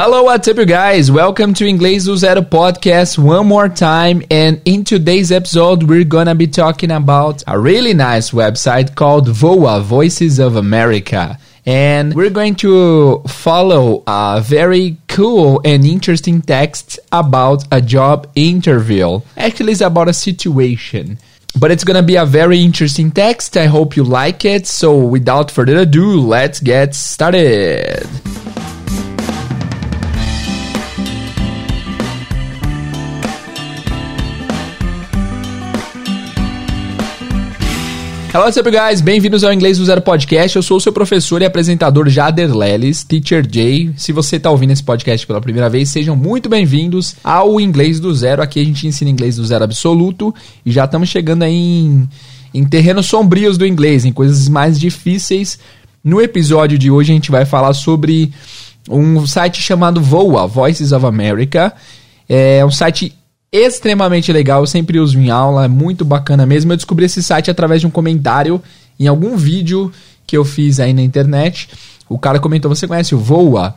Hello, what's up, you guys? Welcome to Inglês do Zero podcast one more time. And in today's episode, we're gonna be talking about a really nice website called VOA Voices of America. And we're going to follow a very cool and interesting text about a job interview. Actually, it's about a situation. But it's gonna be a very interesting text. I hope you like it. So, without further ado, let's get started. Hello, what's up, guys? Bem-vindos ao Inglês do Zero Podcast. Eu sou o seu professor e apresentador Jader Leles, Teacher Jay. Se você está ouvindo esse podcast pela primeira vez, sejam muito bem-vindos ao Inglês do Zero. Aqui a gente ensina inglês do zero absoluto e já estamos chegando aí em, em terrenos sombrios do inglês, em coisas mais difíceis. No episódio de hoje a gente vai falar sobre um site chamado VOA, Voices of America. É um site extremamente legal, eu sempre uso em aula, é muito bacana mesmo. Eu descobri esse site através de um comentário em algum vídeo que eu fiz aí na internet. O cara comentou: Você conhece o Voa?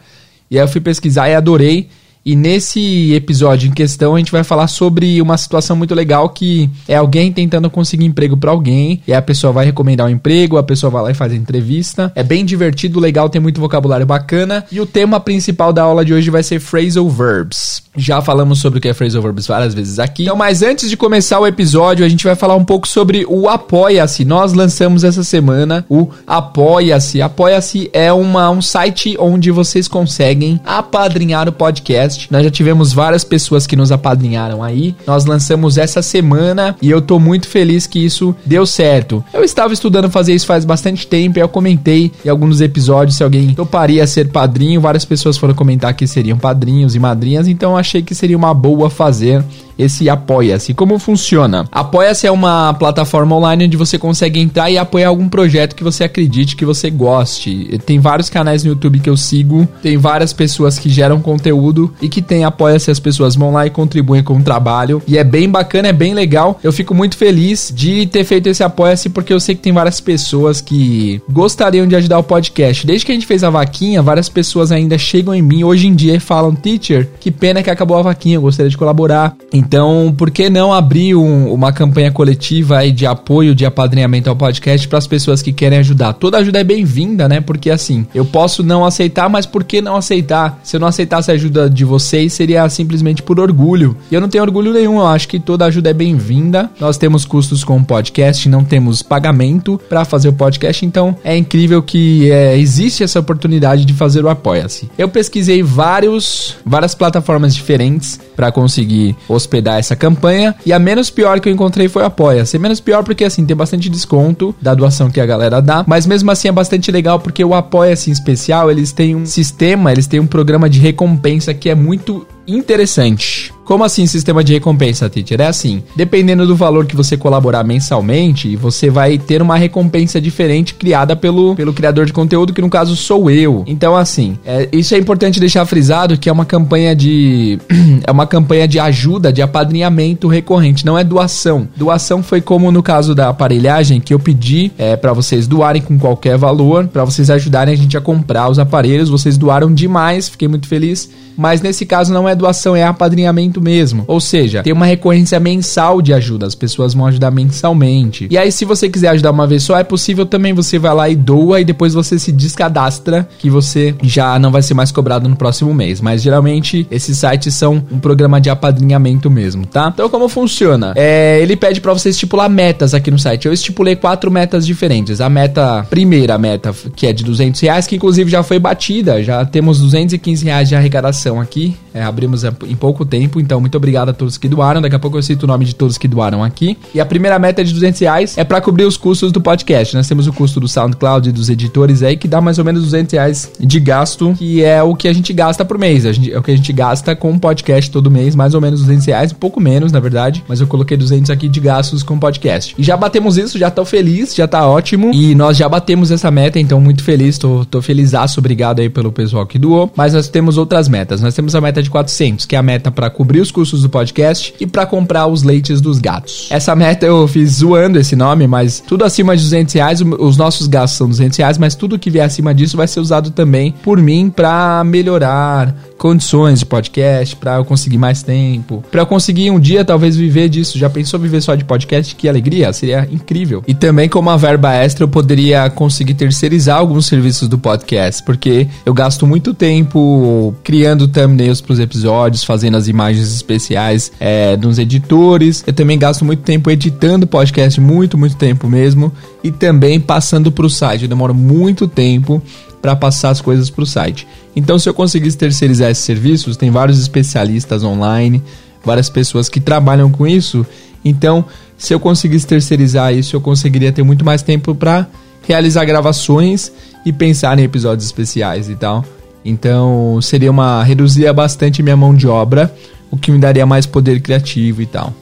E aí eu fui pesquisar e adorei. E nesse episódio em questão, a gente vai falar sobre uma situação muito legal que é alguém tentando conseguir emprego para alguém, e a pessoa vai recomendar um emprego, a pessoa vai lá e faz a entrevista. É bem divertido, legal, tem muito vocabulário bacana. E o tema principal da aula de hoje vai ser phrasal verbs. Já falamos sobre o que é phrasal verbs várias vezes aqui. Então, mas antes de começar o episódio, a gente vai falar um pouco sobre o Apoia-se. Nós lançamos essa semana o Apoia-se. Apoia-se é uma, um site onde vocês conseguem apadrinhar o podcast. Nós já tivemos várias pessoas que nos apadrinharam aí. Nós lançamos essa semana e eu tô muito feliz que isso deu certo. Eu estava estudando fazer isso faz bastante tempo e eu comentei em alguns episódios se alguém toparia ser padrinho. Várias pessoas foram comentar que seriam padrinhos e madrinhas, então achei que seria uma boa fazer esse Apoia-se. Como funciona? Apoia-se é uma plataforma online onde você consegue entrar e apoiar algum projeto que você acredite que você goste. Tem vários canais no YouTube que eu sigo, tem várias pessoas que geram conteúdo e que tem Apoia-se, as pessoas vão lá e contribuem com o trabalho. E é bem bacana, é bem legal. Eu fico muito feliz de ter feito esse Apoia-se porque eu sei que tem várias pessoas que gostariam de ajudar o podcast. Desde que a gente fez a vaquinha, várias pessoas ainda chegam em mim hoje em dia e falam: Teacher, que pena que acabou a vaquinha, eu gostaria de colaborar. Então, por que não abrir um, uma campanha coletiva de apoio, de apadrinhamento ao podcast para as pessoas que querem ajudar? Toda ajuda é bem-vinda, né? Porque assim, eu posso não aceitar, mas por que não aceitar? Se eu não aceitasse a ajuda de vocês, seria simplesmente por orgulho. E eu não tenho orgulho nenhum, eu acho que toda ajuda é bem-vinda. Nós temos custos com o podcast, não temos pagamento para fazer o podcast, então é incrível que é, existe essa oportunidade de fazer o Apoia-se. Eu pesquisei vários, várias plataformas diferentes para conseguir hospedar dar essa campanha. E a menos pior que eu encontrei foi o Apoia-se. Menos pior porque, assim, tem bastante desconto da doação que a galera dá. Mas mesmo assim é bastante legal porque o Apoia-se em especial, eles têm um sistema, eles têm um programa de recompensa que é muito interessante. Como assim sistema de recompensa, teacher? É assim, dependendo do valor que você colaborar mensalmente, você vai ter uma recompensa diferente criada pelo, pelo criador de conteúdo, que no caso sou eu. Então, assim, é, isso é importante deixar frisado que é uma campanha de. é uma campanha de ajuda, de apadrinhamento recorrente, não é doação. Doação foi como no caso da aparelhagem, que eu pedi é, para vocês doarem com qualquer valor, para vocês ajudarem a gente a comprar os aparelhos. Vocês doaram demais, fiquei muito feliz. Mas nesse caso não é doação, é apadrinhamento mesmo. Ou seja, tem uma recorrência mensal de ajuda, as pessoas vão ajudar mensalmente. E aí, se você quiser ajudar uma vez só, é possível também você vai lá e doa e depois você se descadastra, que você já não vai ser mais cobrado no próximo mês. Mas geralmente esses sites são um programa de apadrinhamento mesmo, tá? Então, como funciona? É, ele pede para você estipular metas aqui no site. Eu estipulei quatro metas diferentes. A meta, primeira meta, que é de 200 reais, que inclusive já foi batida, já temos 215 reais de arrecadação aqui. É, abrimos em pouco tempo, então muito obrigado a todos que doaram. Daqui a pouco eu cito o nome de todos que doaram aqui. E a primeira meta é de 200 reais é para cobrir os custos do podcast. Nós temos o custo do SoundCloud e dos editores aí, que dá mais ou menos 200 reais de gasto, que é o que a gente gasta por mês. Gente, é o que a gente gasta com o podcast todo mês, mais ou menos 200 reais, um pouco menos, na verdade. Mas eu coloquei 200 aqui de gastos com o podcast. E já batemos isso, já tô feliz, já tá ótimo. E nós já batemos essa meta, então muito feliz, tô, tô felizaço. Obrigado aí pelo pessoal que doou. Mas nós temos outras metas. Nós temos a meta de 400 400, que é a meta para cobrir os custos do podcast e para comprar os leites dos gatos. Essa meta eu fiz zoando esse nome, mas tudo acima de 200 reais, os nossos gastos são 200 reais, mas tudo que vier acima disso vai ser usado também por mim para melhorar condições de podcast, para eu conseguir mais tempo, para eu conseguir um dia talvez viver disso. Já pensou viver só de podcast? Que alegria, seria incrível. E também como uma verba extra eu poderia conseguir terceirizar alguns serviços do podcast, porque eu gasto muito tempo criando thumbnails para os episódios, fazendo as imagens especiais é, dos editores. Eu também gasto muito tempo editando podcast, muito, muito tempo mesmo, e também passando para o site. Eu demoro muito tempo para passar as coisas para o site. Então, se eu conseguisse terceirizar esses serviços, tem vários especialistas online, várias pessoas que trabalham com isso. Então, se eu conseguisse terceirizar isso, eu conseguiria ter muito mais tempo para realizar gravações e pensar em episódios especiais e tal. Então, seria uma reduzir bastante minha mão de obra, o que me daria mais poder criativo e tal.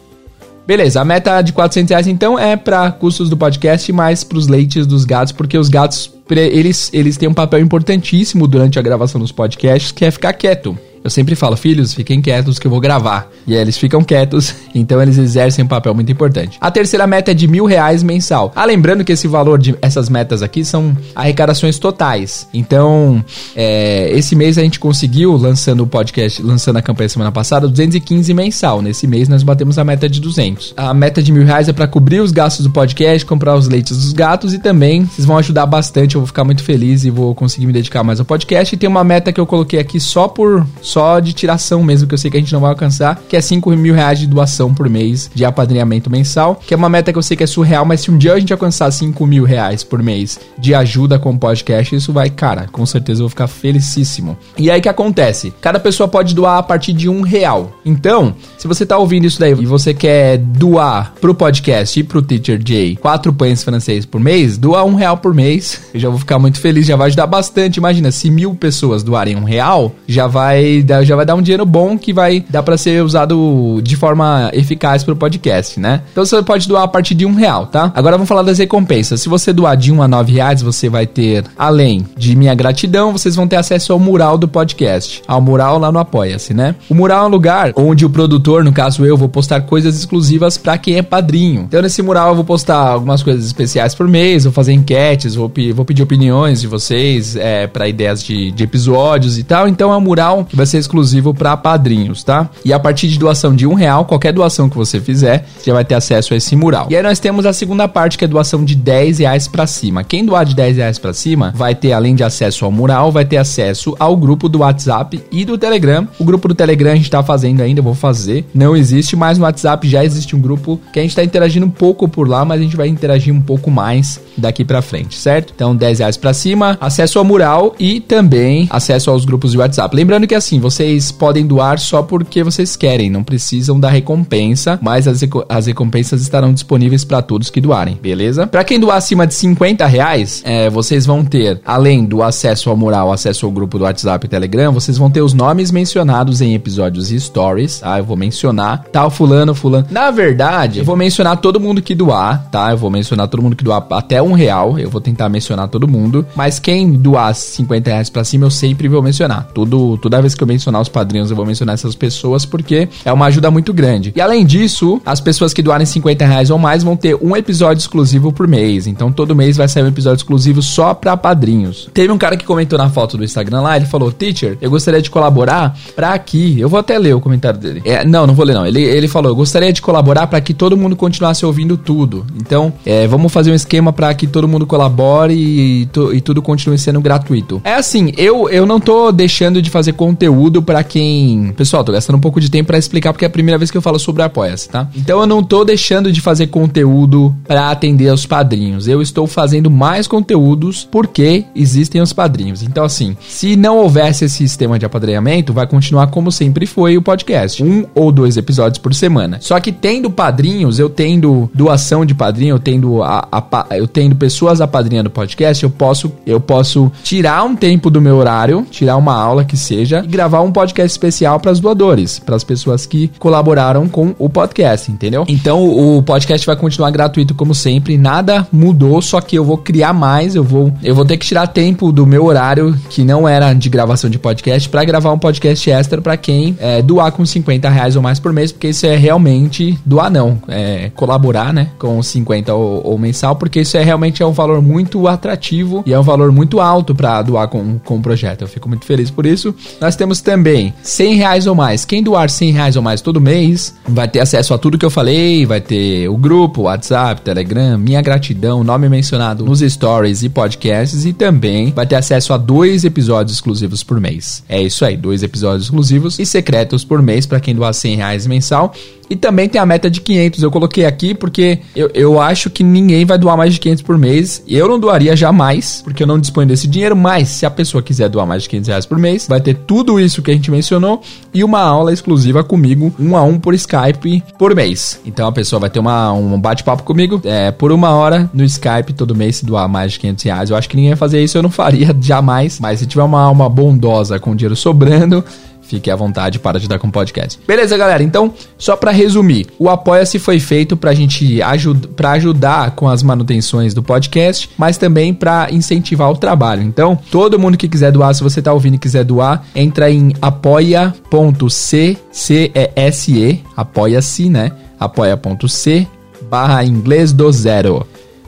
Beleza, a meta de 400 reais então é para custos do podcast, mais para os leites dos gatos, porque os gatos eles, eles têm um papel importantíssimo durante a gravação dos podcasts, que é ficar quieto. Eu sempre falo, filhos, fiquem quietos que eu vou gravar. E eles ficam quietos, então eles exercem um papel muito importante. A terceira meta é de mil reais mensal. Ah, lembrando que esse valor de essas metas aqui são arrecadações totais. Então, é, esse mês a gente conseguiu, lançando o podcast, lançando a campanha semana passada, 215 mensal. Nesse mês nós batemos a meta de 200. A meta de mil reais é para cobrir os gastos do podcast, comprar os leites dos gatos e também vocês vão ajudar bastante. Eu vou ficar muito feliz e vou conseguir me dedicar mais ao podcast. E tem uma meta que eu coloquei aqui só por só de tiração mesmo, que eu sei que a gente não vai alcançar, que é 5 mil reais de doação por mês de apadrinhamento mensal, que é uma meta que eu sei que é surreal, mas se um dia a gente alcançar 5 mil reais por mês de ajuda com o podcast, isso vai, cara, com certeza eu vou ficar felicíssimo. E aí que acontece? Cada pessoa pode doar a partir de um real. Então, se você tá ouvindo isso daí e você quer doar pro podcast e pro Teacher Jay quatro pães francês por mês, doa um real por mês. Eu já vou ficar muito feliz, já vai ajudar bastante. Imagina, se mil pessoas doarem um real, já vai já vai dar um dinheiro bom que vai dar para ser usado de forma eficaz pro podcast, né? Então você pode doar a partir de um real, tá? Agora vamos falar das recompensas. Se você doar de um a nove reais, você vai ter, além de minha gratidão, vocês vão ter acesso ao mural do podcast. Ao mural lá no Apoia-se, né? O mural é um lugar onde o produtor, no caso eu, vou postar coisas exclusivas para quem é padrinho. Então nesse mural eu vou postar algumas coisas especiais por mês, vou fazer enquetes, vou, vou pedir opiniões de vocês é, para ideias de, de episódios e tal. Então é um mural que vai ser exclusivo para padrinhos, tá? E a partir de doação de um real, qualquer doação que você fizer, já vai ter acesso a esse mural. E aí nós temos a segunda parte, que é doação de 10 reais para cima. Quem doar de 10 reais para cima vai ter, além de acesso ao mural, vai ter acesso ao grupo do WhatsApp e do Telegram. O grupo do Telegram a gente tá fazendo ainda, eu vou fazer. Não existe, mas no WhatsApp já existe um grupo que a gente tá interagindo um pouco por lá, mas a gente vai interagir um pouco mais daqui para frente, certo? Então 10 reais para cima, acesso ao mural e também acesso aos grupos de WhatsApp. Lembrando que assim, vocês podem doar só porque vocês querem, não precisam da recompensa, mas as, as recompensas estarão disponíveis para todos que doarem, beleza? Para quem doar acima de 50 reais, é, vocês vão ter, além do acesso ao mural, acesso ao grupo do WhatsApp e Telegram, vocês vão ter os nomes mencionados em episódios e stories, tá? Eu vou mencionar tal fulano, fulano. Na verdade, eu vou mencionar todo mundo que doar, tá? Eu vou mencionar todo mundo que doar até um real, eu vou tentar mencionar todo mundo, mas quem doar 50 reais pra cima, eu sempre vou mencionar. Tudo, toda vez que eu mencionar os padrinhos, eu vou mencionar essas pessoas porque é uma ajuda muito grande. E além disso, as pessoas que doarem 50 reais ou mais vão ter um episódio exclusivo por mês. Então todo mês vai sair um episódio exclusivo só pra padrinhos. Teve um cara que comentou na foto do Instagram lá, ele falou: Teacher, eu gostaria de colaborar pra aqui. Eu vou até ler o comentário dele. É, não, não vou ler não. Ele, ele falou: eu gostaria de colaborar para que todo mundo continuasse ouvindo tudo. Então, é, vamos fazer um esquema para que todo mundo colabore e, e, e, tudo continue sendo gratuito. É assim, eu, eu não tô deixando de fazer conteúdo para quem. Pessoal, tô gastando um pouco de tempo para explicar porque é a primeira vez que eu falo sobre Apoia-se, tá? Então eu não tô deixando de fazer conteúdo para atender aos padrinhos. Eu estou fazendo mais conteúdos porque existem os padrinhos. Então, assim, se não houvesse esse sistema de apadrinhamento, vai continuar como sempre foi o podcast. Um ou dois episódios por semana. Só que tendo padrinhos, eu tendo doação de padrinho, eu tendo, a, a, eu tendo pessoas apadrinhando o podcast, eu posso, eu posso tirar um tempo do meu horário, tirar uma aula que seja, e gravar gravar um podcast especial para os doadores, para as pessoas que colaboraram com o podcast, entendeu? Então o podcast vai continuar gratuito como sempre, nada mudou, só que eu vou criar mais, eu vou eu vou ter que tirar tempo do meu horário que não era de gravação de podcast para gravar um podcast extra para quem é, doar com 50 reais ou mais por mês, porque isso é realmente doar não, é colaborar, né, com 50 ou, ou mensal, porque isso é realmente é um valor muito atrativo e é um valor muito alto para doar com, com o projeto. Eu fico muito feliz por isso. Nós temos também 100 reais ou mais. Quem doar 100 reais ou mais todo mês vai ter acesso a tudo que eu falei, vai ter o grupo, WhatsApp, Telegram, minha gratidão, nome mencionado nos stories e podcasts e também vai ter acesso a dois episódios exclusivos por mês. É isso aí, dois episódios exclusivos e secretos por mês para quem doar 100 reais mensal. E também tem a meta de 500. Eu coloquei aqui porque eu, eu acho que ninguém vai doar mais de 500 por mês. Eu não doaria jamais, porque eu não disponho desse dinheiro. Mas se a pessoa quiser doar mais de 500 reais por mês, vai ter tudo isso que a gente mencionou e uma aula exclusiva comigo, um a um por Skype por mês. Então a pessoa vai ter uma, um bate-papo comigo é, por uma hora no Skype todo mês se doar mais de 500 reais. Eu acho que ninguém vai fazer isso, eu não faria jamais. Mas se tiver uma alma bondosa com dinheiro sobrando, Fique à vontade para ajudar com o podcast. Beleza, galera? Então, só para resumir, o Apoia-se foi feito para a gente ajud para ajudar com as manutenções do podcast, mas também para incentivar o trabalho. Então, todo mundo que quiser doar, se você tá ouvindo e quiser doar, entra em apoia.c, C-E-S-E, apoia-se, né? apoia.c barra inglês do zero.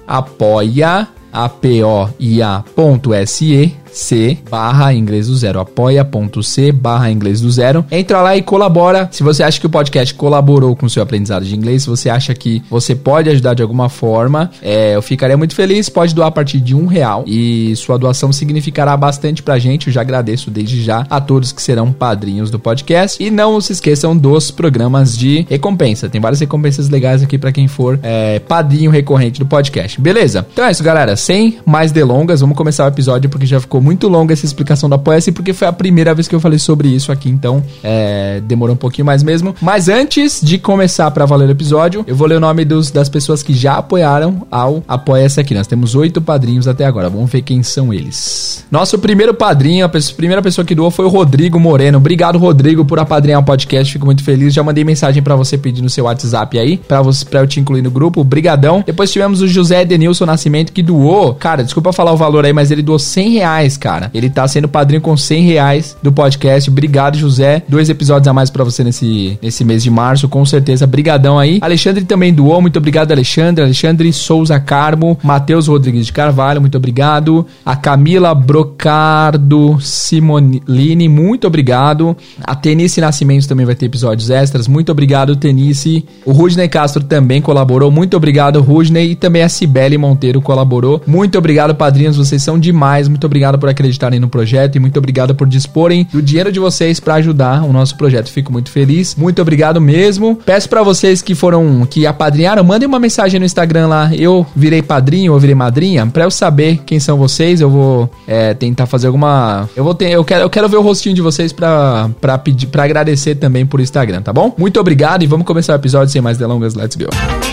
Apoia, A-P-O-I-A.se C barra inglês do zero. Apoia.c barra inglês do zero. Entra lá e colabora. Se você acha que o podcast colaborou com o seu aprendizado de inglês, se você acha que você pode ajudar de alguma forma, é, eu ficaria muito feliz. Pode doar a partir de um real e sua doação significará bastante pra gente. Eu já agradeço desde já a todos que serão padrinhos do podcast. E não se esqueçam dos programas de recompensa. Tem várias recompensas legais aqui para quem for é, padrinho recorrente do podcast. Beleza? Então é isso, galera. Sem mais delongas, vamos começar o episódio porque já ficou muito longa essa explicação do Apoia-se, porque foi a primeira vez que eu falei sobre isso aqui, então é, demorou um pouquinho mais mesmo. Mas antes de começar para valer o episódio, eu vou ler o nome dos, das pessoas que já apoiaram ao Apoia-se aqui. Nós temos oito padrinhos até agora, vamos ver quem são eles. Nosso primeiro padrinho, a pessoa, primeira pessoa que doou foi o Rodrigo Moreno. Obrigado, Rodrigo, por apadrinhar o podcast, fico muito feliz. Já mandei mensagem para você pedir no seu WhatsApp aí, para eu te incluir no grupo. Brigadão. Depois tivemos o José Denilson Nascimento que doou, cara, desculpa falar o valor aí, mas ele doou 100 reais reais, cara. Ele tá sendo padrinho com 100 reais do podcast. Obrigado, José. Dois episódios a mais para você nesse, nesse mês de março, com certeza. Brigadão aí. Alexandre também doou. Muito obrigado, Alexandre. Alexandre Souza Carmo. Matheus Rodrigues de Carvalho. Muito obrigado. A Camila Brocardo Simonini. Muito obrigado. A Tenice Nascimento também vai ter episódios extras. Muito obrigado, Tenice. O Rudney Castro também colaborou. Muito obrigado, Rudney. E também a Cibele Monteiro colaborou. Muito obrigado, padrinhos. Vocês são demais. Muito obrigado por acreditarem no projeto e muito obrigado por disporem do dinheiro de vocês para ajudar o nosso projeto. Fico muito feliz. Muito obrigado mesmo. Peço para vocês que foram que apadrinharam, mandem uma mensagem no Instagram lá. Eu virei padrinho ou virei madrinha para eu saber quem são vocês. Eu vou é, tentar fazer alguma. Eu vou ter. Eu quero, eu quero ver o rostinho de vocês para para pedir, para agradecer também por Instagram, tá bom? Muito obrigado e vamos começar o episódio sem mais delongas. Let's go.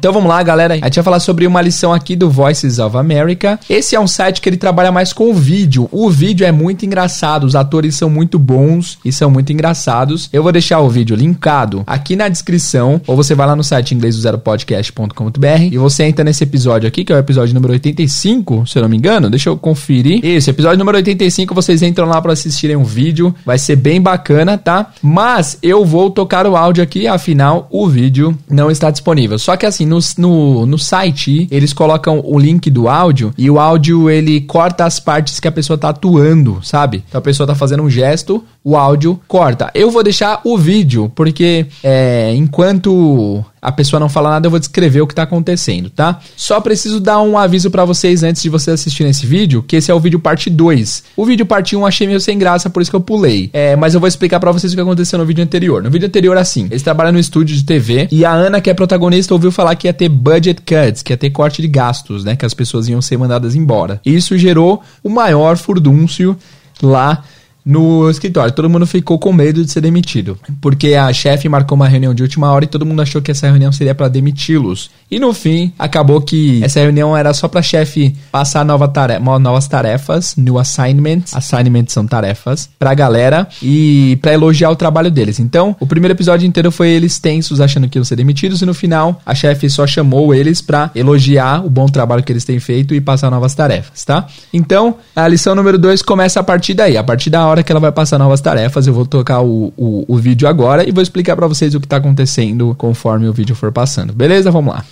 Então vamos lá, galera. A gente vai falar sobre uma lição aqui do Voices of America. Esse é um site que ele trabalha mais com o vídeo. O vídeo é muito engraçado, os atores são muito bons e são muito engraçados. Eu vou deixar o vídeo linkado aqui na descrição, ou você vai lá no site inglês do zero podcast.com.br e você entra nesse episódio aqui, que é o episódio número 85, se eu não me engano. Deixa eu conferir. Isso, episódio número 85, vocês entram lá para assistirem um vídeo. Vai ser bem bacana, tá? Mas eu vou tocar o áudio aqui, afinal o vídeo não está disponível. Só que assim, no, no, no site, eles colocam o link do áudio e o áudio ele corta as partes que a pessoa tá atuando, sabe? Então a pessoa tá fazendo um gesto, o áudio corta. Eu vou deixar o vídeo, porque é, enquanto a pessoa não fala nada, eu vou descrever o que tá acontecendo, tá? Só preciso dar um aviso para vocês antes de vocês assistirem esse vídeo, que esse é o vídeo parte 2. O vídeo parte 1 um achei meio sem graça, por isso que eu pulei. É, mas eu vou explicar para vocês o que aconteceu no vídeo anterior. No vídeo anterior, assim, eles trabalham no estúdio de TV e a Ana, que é protagonista, ouviu falar que ia ter budget cuts, que ia ter corte de gastos, né? Que as pessoas iam ser mandadas embora. Isso gerou o maior furdúncio lá no escritório. Todo mundo ficou com medo de ser demitido, porque a chefe marcou uma reunião de última hora e todo mundo achou que essa reunião seria para demiti-los. E no fim, acabou que essa reunião era só para chefe passar nova tarefa, novas tarefas, new assignments, assignments são tarefas, pra galera e para elogiar o trabalho deles. Então, o primeiro episódio inteiro foi eles tensos achando que iam ser demitidos e no final a chefe só chamou eles para elogiar o bom trabalho que eles têm feito e passar novas tarefas, tá? Então, a lição número 2 começa a partir daí, a partir da hora que ela vai passar novas tarefas. Eu vou tocar o, o, o vídeo agora e vou explicar para vocês o que tá acontecendo conforme o vídeo for passando. Beleza? Vamos lá.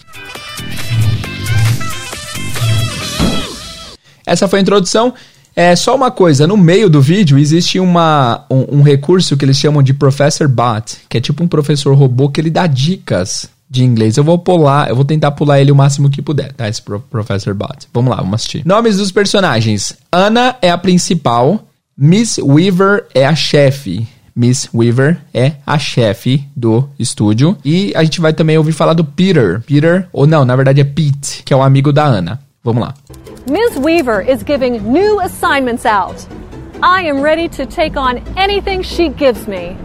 Essa foi a introdução. É só uma coisa, no meio do vídeo existe uma, um, um, recurso que eles chamam de Professor Bot, que é tipo um professor robô que ele dá dicas de inglês. Eu vou pular, eu vou tentar pular ele o máximo que puder, tá? Esse Pro Professor Bot. Vamos lá, vamos assistir. Nomes dos personagens. Ana é a principal, Miss Weaver é a chefe. Miss Weaver é a chefe do estúdio. E a gente vai também ouvir falar do Peter. Peter, ou não, na verdade é Pete, que é o amigo da Ana. Vamos lá. Ms. Weaver is giving new assignments out. I am ready to take on anything she gives me.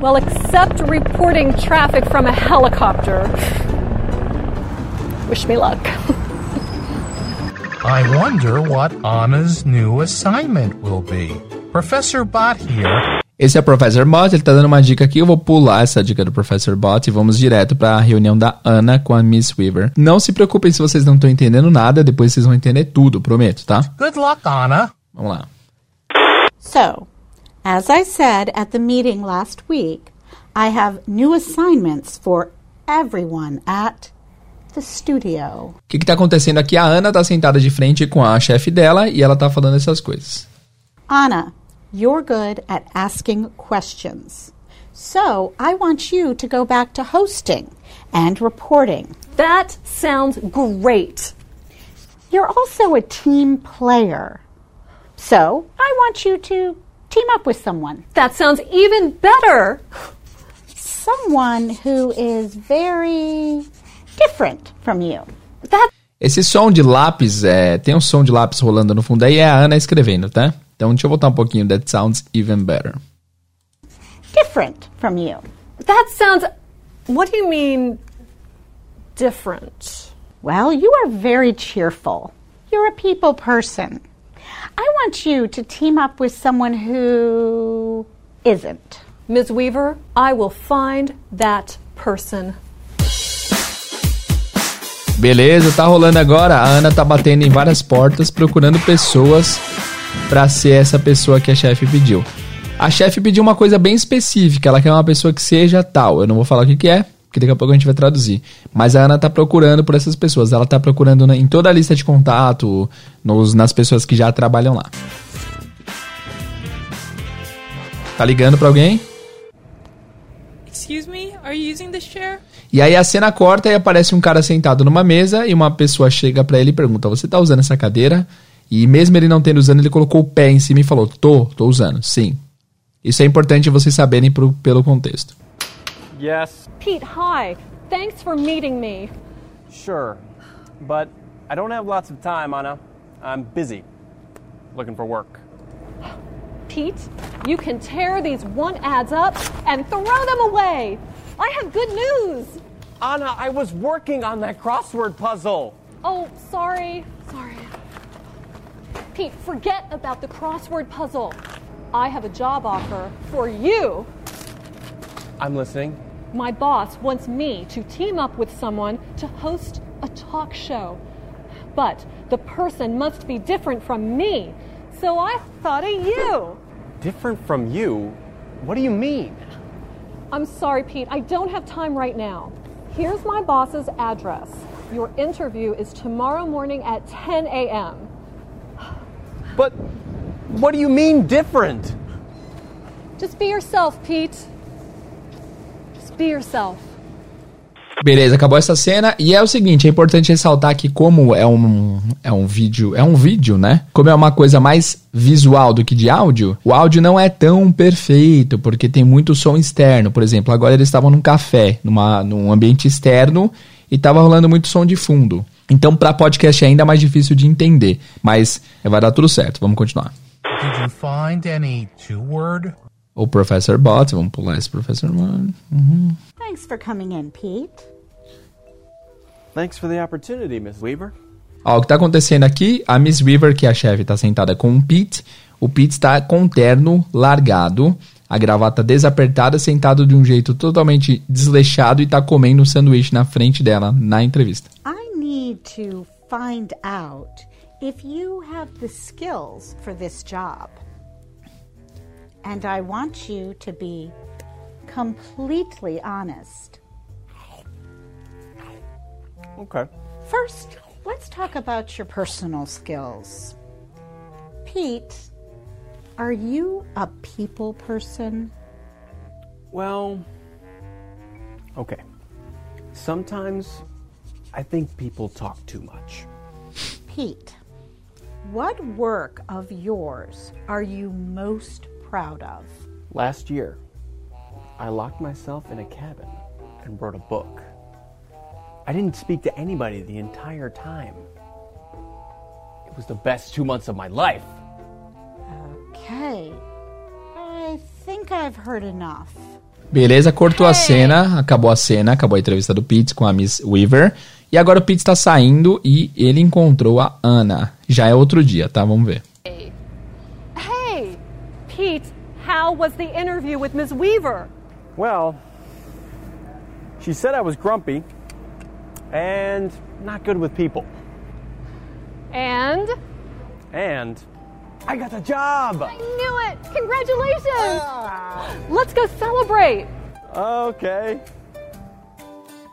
Well, except reporting traffic from a helicopter. Wish me luck. I wonder what Anna's new assignment will be. Professor Bot here Esse é o Professor Bot, ele tá dando uma dica aqui, eu vou pular essa dica do Professor Bot e vamos direto para a reunião da Ana com a Miss Weaver. Não se preocupem se vocês não estão entendendo nada, depois vocês vão entender tudo, prometo, tá? Good luck, Anna. Vamos lá. So, as I said at the meeting last week, I have new assignments for everyone at the studio. O que, que tá acontecendo aqui? A Ana tá sentada de frente com a chefe dela e ela tá falando essas coisas. Anna, You're good at asking questions. So I want you to go back to hosting and reporting. That sounds great. You're also a team player. So I want you to team up with someone. That sounds even better. Someone who is very different from you. That Esse som de lápis, é, tem um som de lápis rolando no fundo aí, é a Ana escrevendo, tá? Então deixa eu voltar um pouquinho. That sounds even better. Different from you. That sounds. What do you mean different? Well, you are very cheerful. You're a people person. I want you to team up with someone who isn't. Ms. Weaver, I will find that person. Beleza, tá rolando agora. A Ana tá batendo em várias portas procurando pessoas para ser essa pessoa que a chefe pediu. A chefe pediu uma coisa bem específica, ela quer uma pessoa que seja tal. Eu não vou falar o que, que é, porque daqui a pouco a gente vai traduzir. Mas a Ana tá procurando por essas pessoas. Ela tá procurando em toda a lista de contato, nos, nas pessoas que já trabalham lá. Tá ligando para alguém? Excuse me, are you using this chair? E aí a cena corta e aparece um cara sentado numa mesa e uma pessoa chega para ele e pergunta: "Você tá usando essa cadeira?" E mesmo ele não tendo usando, ele colocou o pé em cima e falou: Tô, tô usando, sim. Isso é importante vocês saberem pro, pelo contexto. Yes. Pete, hi. Thanks for meeting me. Sure. But I don't have lots of time, Anna. I'm busy. Looking for work. Pete, you can tear these one ads up and throw them away. I have good news. Anna, I was working on that crossword puzzle. Oh, sorry. Sorry. Pete, forget about the crossword puzzle. I have a job offer for you. I'm listening. My boss wants me to team up with someone to host a talk show. But the person must be different from me. So I thought of you. Different from you? What do you mean? I'm sorry, Pete. I don't have time right now. Here's my boss's address. Your interview is tomorrow morning at 10 a.m. But what do you mean different? Just be yourself, Pete. Just be yourself. Beleza, acabou essa cena. E é o seguinte, é importante ressaltar que como é um, é um vídeo, é um vídeo, né? Como é uma coisa mais visual do que de áudio, o áudio não é tão perfeito, porque tem muito som externo. Por exemplo, agora eles estavam num café, numa, num ambiente externo, e tava rolando muito som de fundo. Então, para podcast é ainda mais difícil de entender, mas vai dar tudo certo. Vamos continuar. Did you find any two word? O Professor Bot, vamos pular esse Professor Bot. Thanks for coming in, Pete. Thanks for the opportunity, Miss Weaver. Ó, o que tá acontecendo aqui, a Miss Weaver, que é a chefe, tá sentada com o Pete. O Pete está com o terno largado, a gravata desapertada, sentado de um jeito totalmente desleixado e tá comendo um sanduíche na frente dela na entrevista. I need to find out if you have the skills for this job. And I want you to be completely honest. Okay. First, let's talk about your personal skills. Pete, are you a people person? Well, okay. Sometimes I think people talk too much. Pete, what work of yours are you most proud of? Last year, I locked myself in a cabin and wrote a book. I didn't speak to anybody the entire time. It was the best two months of my life. Okay. I think I've heard enough. Beleza, cortou a cena, acabou a cena, acabou a entrevista do Pete com a Miss Weaver. E agora o Pete está saindo e ele encontrou a Ana. Já é outro dia, tá? Vamos ver. How was the interview with Ms. Weaver? Well, she said I was grumpy and not good with people. And And I got the job! I knew it! Congratulations! Let's go celebrate! Okay.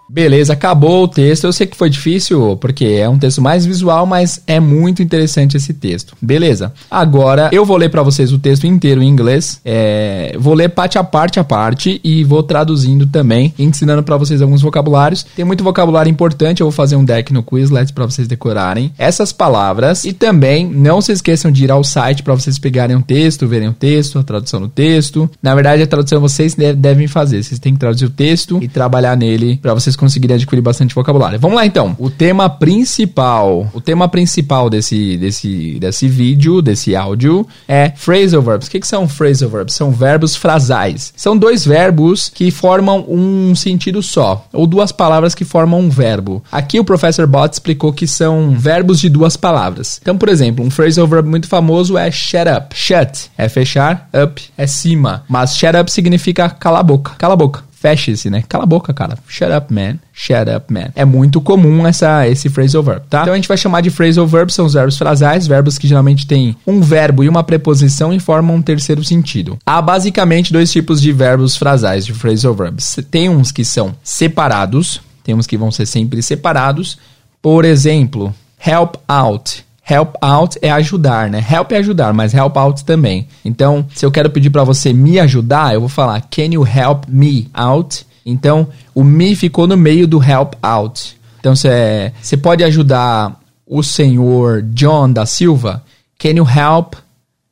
Beleza, acabou o texto. Eu sei que foi difícil, porque é um texto mais visual, mas é muito interessante esse texto. Beleza. Agora eu vou ler para vocês o texto inteiro em inglês. É, vou ler parte a parte a parte e vou traduzindo também, ensinando para vocês alguns vocabulários. Tem muito vocabulário importante. Eu vou fazer um deck no Quizlet para vocês decorarem essas palavras. E também não se esqueçam de ir ao site para vocês pegarem um texto, verem o texto, a tradução do texto. Na verdade, a tradução vocês de- devem fazer. Vocês têm que traduzir o texto e trabalhar nele para vocês conseguirem adquirir bastante vocabulário. Vamos lá então. O tema principal, o tema principal desse desse desse vídeo, desse áudio é phrasal verbs. O que, que são phrasal verbs? São verbos frasais. São dois verbos que formam um sentido só, ou duas palavras que formam um verbo. Aqui o professor Bott explicou que são verbos de duas palavras. Então, por exemplo, um phrasal verb muito famoso é shut up. Shut é fechar, up é cima. Mas shut up significa cala a boca. Cala a boca. Feche-se, né? Cala a boca, cara. Shut up, man. Shut up, man. É muito comum essa, esse phrasal verb, tá? Então a gente vai chamar de phrasal verb, são os verbos frasais, verbos que geralmente têm um verbo e uma preposição e formam um terceiro sentido. Há basicamente dois tipos de verbos frasais, de phrasal verbs. Tem uns que são separados, tem uns que vão ser sempre separados. Por exemplo, help out. Help out é ajudar, né? Help é ajudar, mas help out também. Então, se eu quero pedir para você me ajudar, eu vou falar Can you help me out? Então, o me ficou no meio do help out. Então, você pode ajudar o senhor John da Silva? Can you help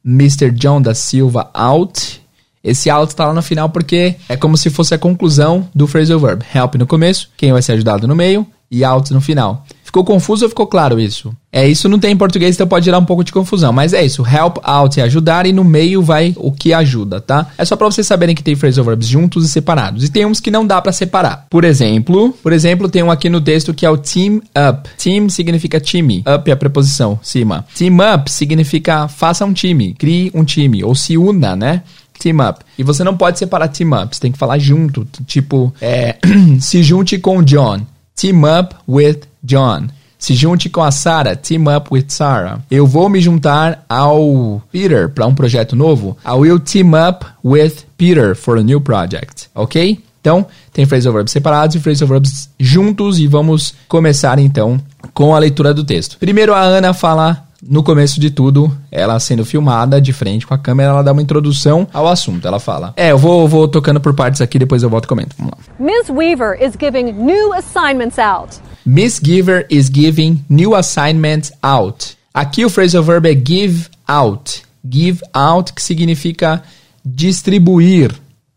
Mr. John da Silva out? Esse out está lá no final porque é como se fosse a conclusão do phrasal verb. Help no começo, quem vai ser ajudado no meio e out no final. Ficou confuso ou ficou claro isso? É, isso não tem em português, então pode gerar um pouco de confusão. Mas é isso, help out é ajudar e no meio vai o que ajuda, tá? É só para vocês saberem que tem phrasal verbs juntos e separados. E tem uns que não dá para separar. Por exemplo, por exemplo, tem um aqui no texto que é o team up. Team significa time, up é a preposição, cima. Team up significa faça um time, crie um time ou se una, né? Team up. E você não pode separar team up, você tem que falar junto. Tipo, é, se junte com o John. Team up with John. Se junte com a Sarah. Team up with Sarah. Eu vou me juntar ao Peter para um projeto novo. I will team up with Peter for a new project. Ok? Então, tem phrasal verbs separados e phrasal verbs juntos e vamos começar então com a leitura do texto. Primeiro a Ana fala no começo de tudo, ela sendo filmada de frente com a câmera, ela dá uma introdução ao assunto. Ela fala: É, eu vou, vou tocando por partes aqui, depois eu volto e comento. Vamos lá. Ms. Weaver is giving new assignments out. Miss Giver is giving new assignments out. Aqui o phrasal verb é give out. Give out, que significa distribuir,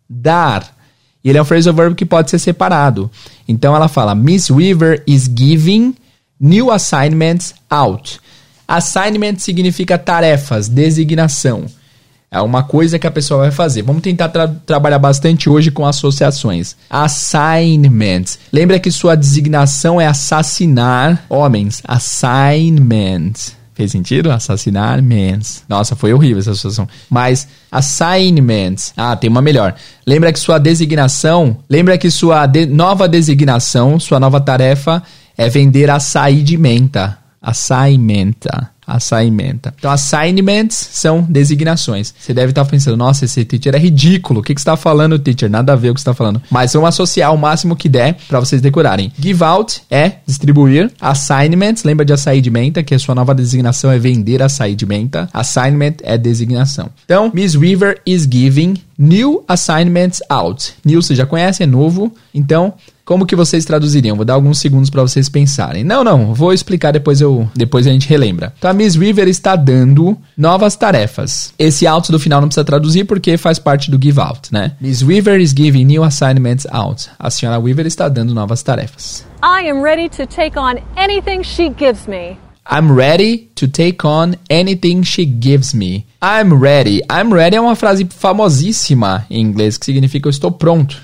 dar. E ele é um phrasal verb que pode ser separado. Então ela fala: Miss Weaver is giving new assignments out. Assignment significa tarefas, designação. É uma coisa que a pessoa vai fazer. Vamos tentar tra trabalhar bastante hoje com associações. Assignment. Lembra que sua designação é assassinar homens. Assignment. Fez sentido? Assassinar mens. Nossa, foi horrível essa associação. Mas assignments. Ah, tem uma melhor. Lembra que sua designação, lembra que sua de nova designação, sua nova tarefa é vender açaí de menta. Assignmenta. Então, assignments são designações. Você deve estar pensando, nossa, esse teacher é ridículo. O que, que você está falando, teacher? Nada a ver o que você está falando. Mas vamos associar o máximo que der para vocês decorarem. Give out é distribuir. Assignments, lembra de açaí de menta, que a sua nova designação é vender açaí de menta. Assignment é designação. Então, Miss Weaver is giving new assignments out. New você já conhece, é novo. Então, como que vocês traduziriam? Vou dar alguns segundos para vocês pensarem. Não, não, vou explicar depois eu depois a gente relembra. Então a Miss Weaver está dando novas tarefas. Esse out do final não precisa traduzir porque faz parte do give out, né? Miss Weaver is giving new assignments out. A senhora Weaver está dando novas tarefas. I am ready to take on anything she gives me. I'm ready to take on anything she gives me. I'm ready. I'm ready é uma frase famosíssima em inglês que significa eu estou pronto.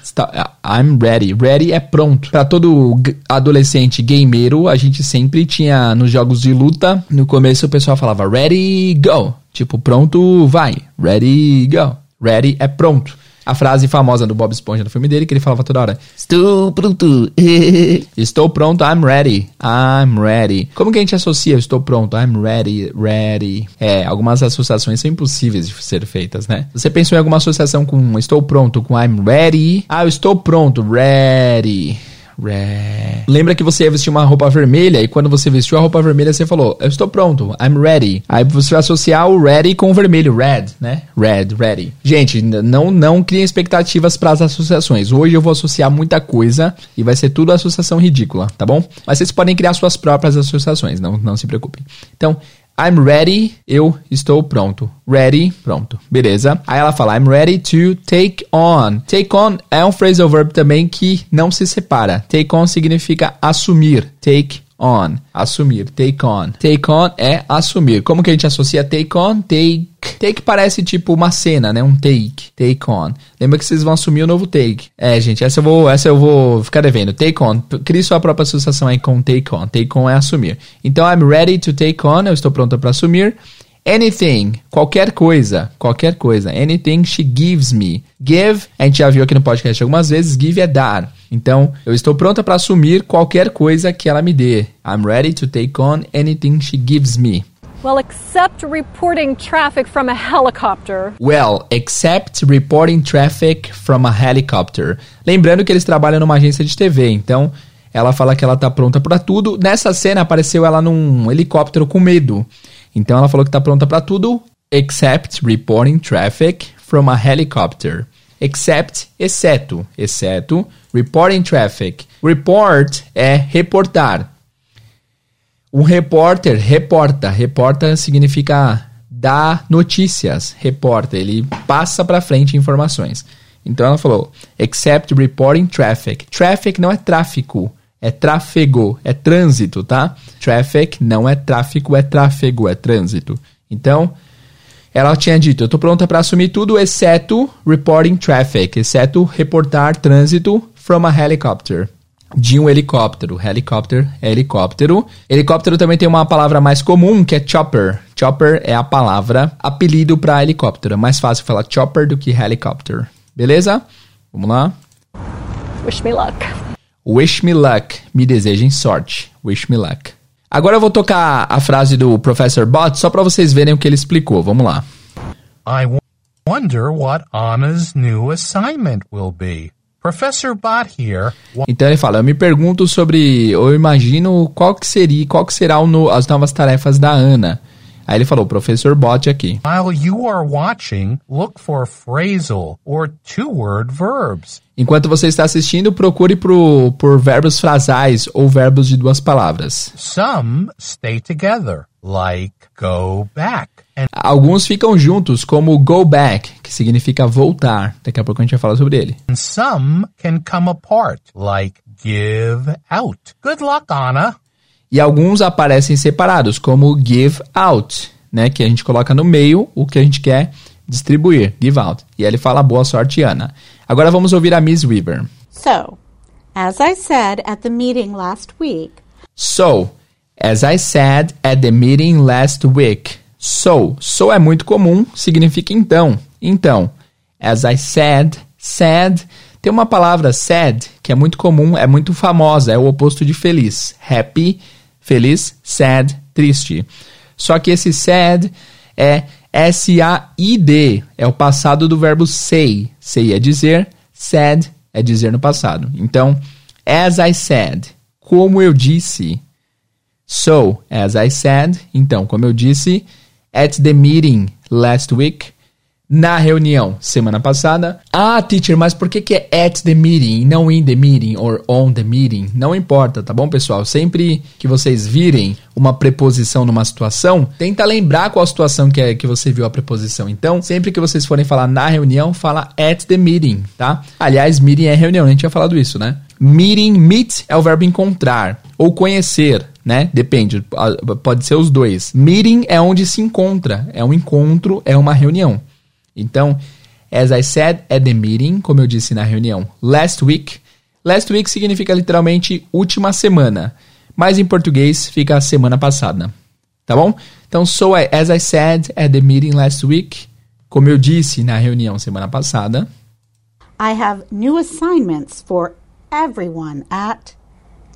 I'm ready. Ready é pronto. Para todo adolescente gameiro, a gente sempre tinha nos jogos de luta, no começo o pessoal falava ready, go. Tipo, pronto, vai. Ready, go. Ready é pronto a frase famosa do Bob Esponja no filme dele, que ele falava toda hora: Estou pronto. estou pronto, I'm ready. I'm ready. Como que a gente associa estou pronto? I'm ready, ready. É, algumas associações são impossíveis de ser feitas, né? Você pensou em alguma associação com estou pronto, com I'm ready? Ah, eu estou pronto, ready. Red. Lembra que você ia vestir uma roupa vermelha e quando você vestiu a roupa vermelha você falou, eu estou pronto, I'm ready. Aí você vai associar o ready com o vermelho, red, né? Red, ready. Gente, não não criem expectativas para as associações. Hoje eu vou associar muita coisa e vai ser tudo associação ridícula, tá bom? Mas vocês podem criar suas próprias associações, não, não se preocupem. Então, I'm ready, eu estou pronto. Ready, pronto. Beleza. Aí ela fala, I'm ready to take on. Take on é um phrasal verb também que não se separa. Take on significa assumir. Take on. Assumir. Take on. Take on é assumir. Como que a gente associa take on? Take. Take parece tipo uma cena, né? Um take. Take on. Lembra que vocês vão assumir o novo take. É, gente, essa eu vou, essa eu vou ficar devendo. Take on. Crie sua própria associação aí com take on. Take on é assumir. Então, I'm ready to take on. Eu estou pronta para assumir. Anything, qualquer coisa, qualquer coisa. Anything she gives me. Give, a gente já viu aqui no podcast algumas vezes, give é dar. Então, eu estou pronta para assumir qualquer coisa que ela me dê. I'm ready to take on anything she gives me. Well, except reporting traffic from a helicopter. Well, except reporting traffic from a helicopter. Lembrando que eles trabalham numa agência de TV, então ela fala que ela tá pronta para tudo. Nessa cena apareceu ela num helicóptero com medo. Então ela falou que está pronta para tudo, except reporting traffic from a helicopter. Except, exceto, exceto, reporting traffic. Report é reportar. Um repórter reporta. Reporta significa dar notícias. Reporta, ele passa para frente informações. Então ela falou, except reporting traffic. Traffic não é tráfico é tráfego, é trânsito, tá? Traffic não é tráfico, é tráfego, é trânsito. Então, ela tinha dito: eu tô pronta para assumir tudo, exceto reporting traffic, exceto reportar trânsito from a helicopter. De um helicóptero. Helicopter é helicóptero. Helicóptero também tem uma palavra mais comum que é chopper. Chopper é a palavra apelido para helicóptero. É mais fácil falar chopper do que helicopter. Beleza? Vamos lá? Wish me luck. Wish me luck. Me desejem sorte. Wish me luck. Agora eu vou tocar a frase do Professor Bot só para vocês verem o que ele explicou. Vamos lá. I wonder what Anna's new assignment will be. Professor Bot here. Então ele fala, eu me pergunto sobre, eu imagino qual que seria, qual que será no, as novas tarefas da Ana. Aí ele falou, professor Bot aqui. While you are watching, look for phrasal or two-word verbs. Enquanto você está assistindo, procure por, por verbos frasais ou verbos de duas palavras. Some stay together, like go back. And Alguns ficam juntos, como go back, que significa voltar. Daqui a pouco a gente vai falar sobre ele. some can come apart, like give out. Good luck, Anna. E alguns aparecem separados, como give out, né? Que a gente coloca no meio o que a gente quer distribuir, give out. E ele fala boa sorte, Ana. Agora vamos ouvir a Miss Weaver. So, as I said at the meeting last week, So, as I said at the meeting last week. So, so é muito comum, significa então. Então, as I said, said, tem uma palavra sad que é muito comum, é muito famosa, é o oposto de feliz. Happy, feliz, sad, triste. Só que esse sad é S-A-I-D, é o passado do verbo say. Say é dizer, said é dizer no passado. Então, as I said, como eu disse. So, as I said, então, como eu disse, at the meeting last week, na reunião semana passada. Ah, teacher, mas por que, que é at the meeting não in the meeting or on the meeting? Não importa, tá bom, pessoal? Sempre que vocês virem uma preposição numa situação, tenta lembrar qual situação que é que você viu a preposição. Então, sempre que vocês forem falar na reunião, fala at the meeting, tá? Aliás, meeting é reunião, a gente tinha falado isso, né? Meeting, meet é o verbo encontrar ou conhecer, né? Depende, pode ser os dois. Meeting é onde se encontra, é um encontro, é uma reunião. Então, as I said at the meeting, como eu disse na reunião last week. Last week significa literalmente última semana, mas em português fica a semana passada. Tá bom? Então, so I, as I said at the meeting last week, como eu disse na reunião semana passada, I have new assignments for everyone at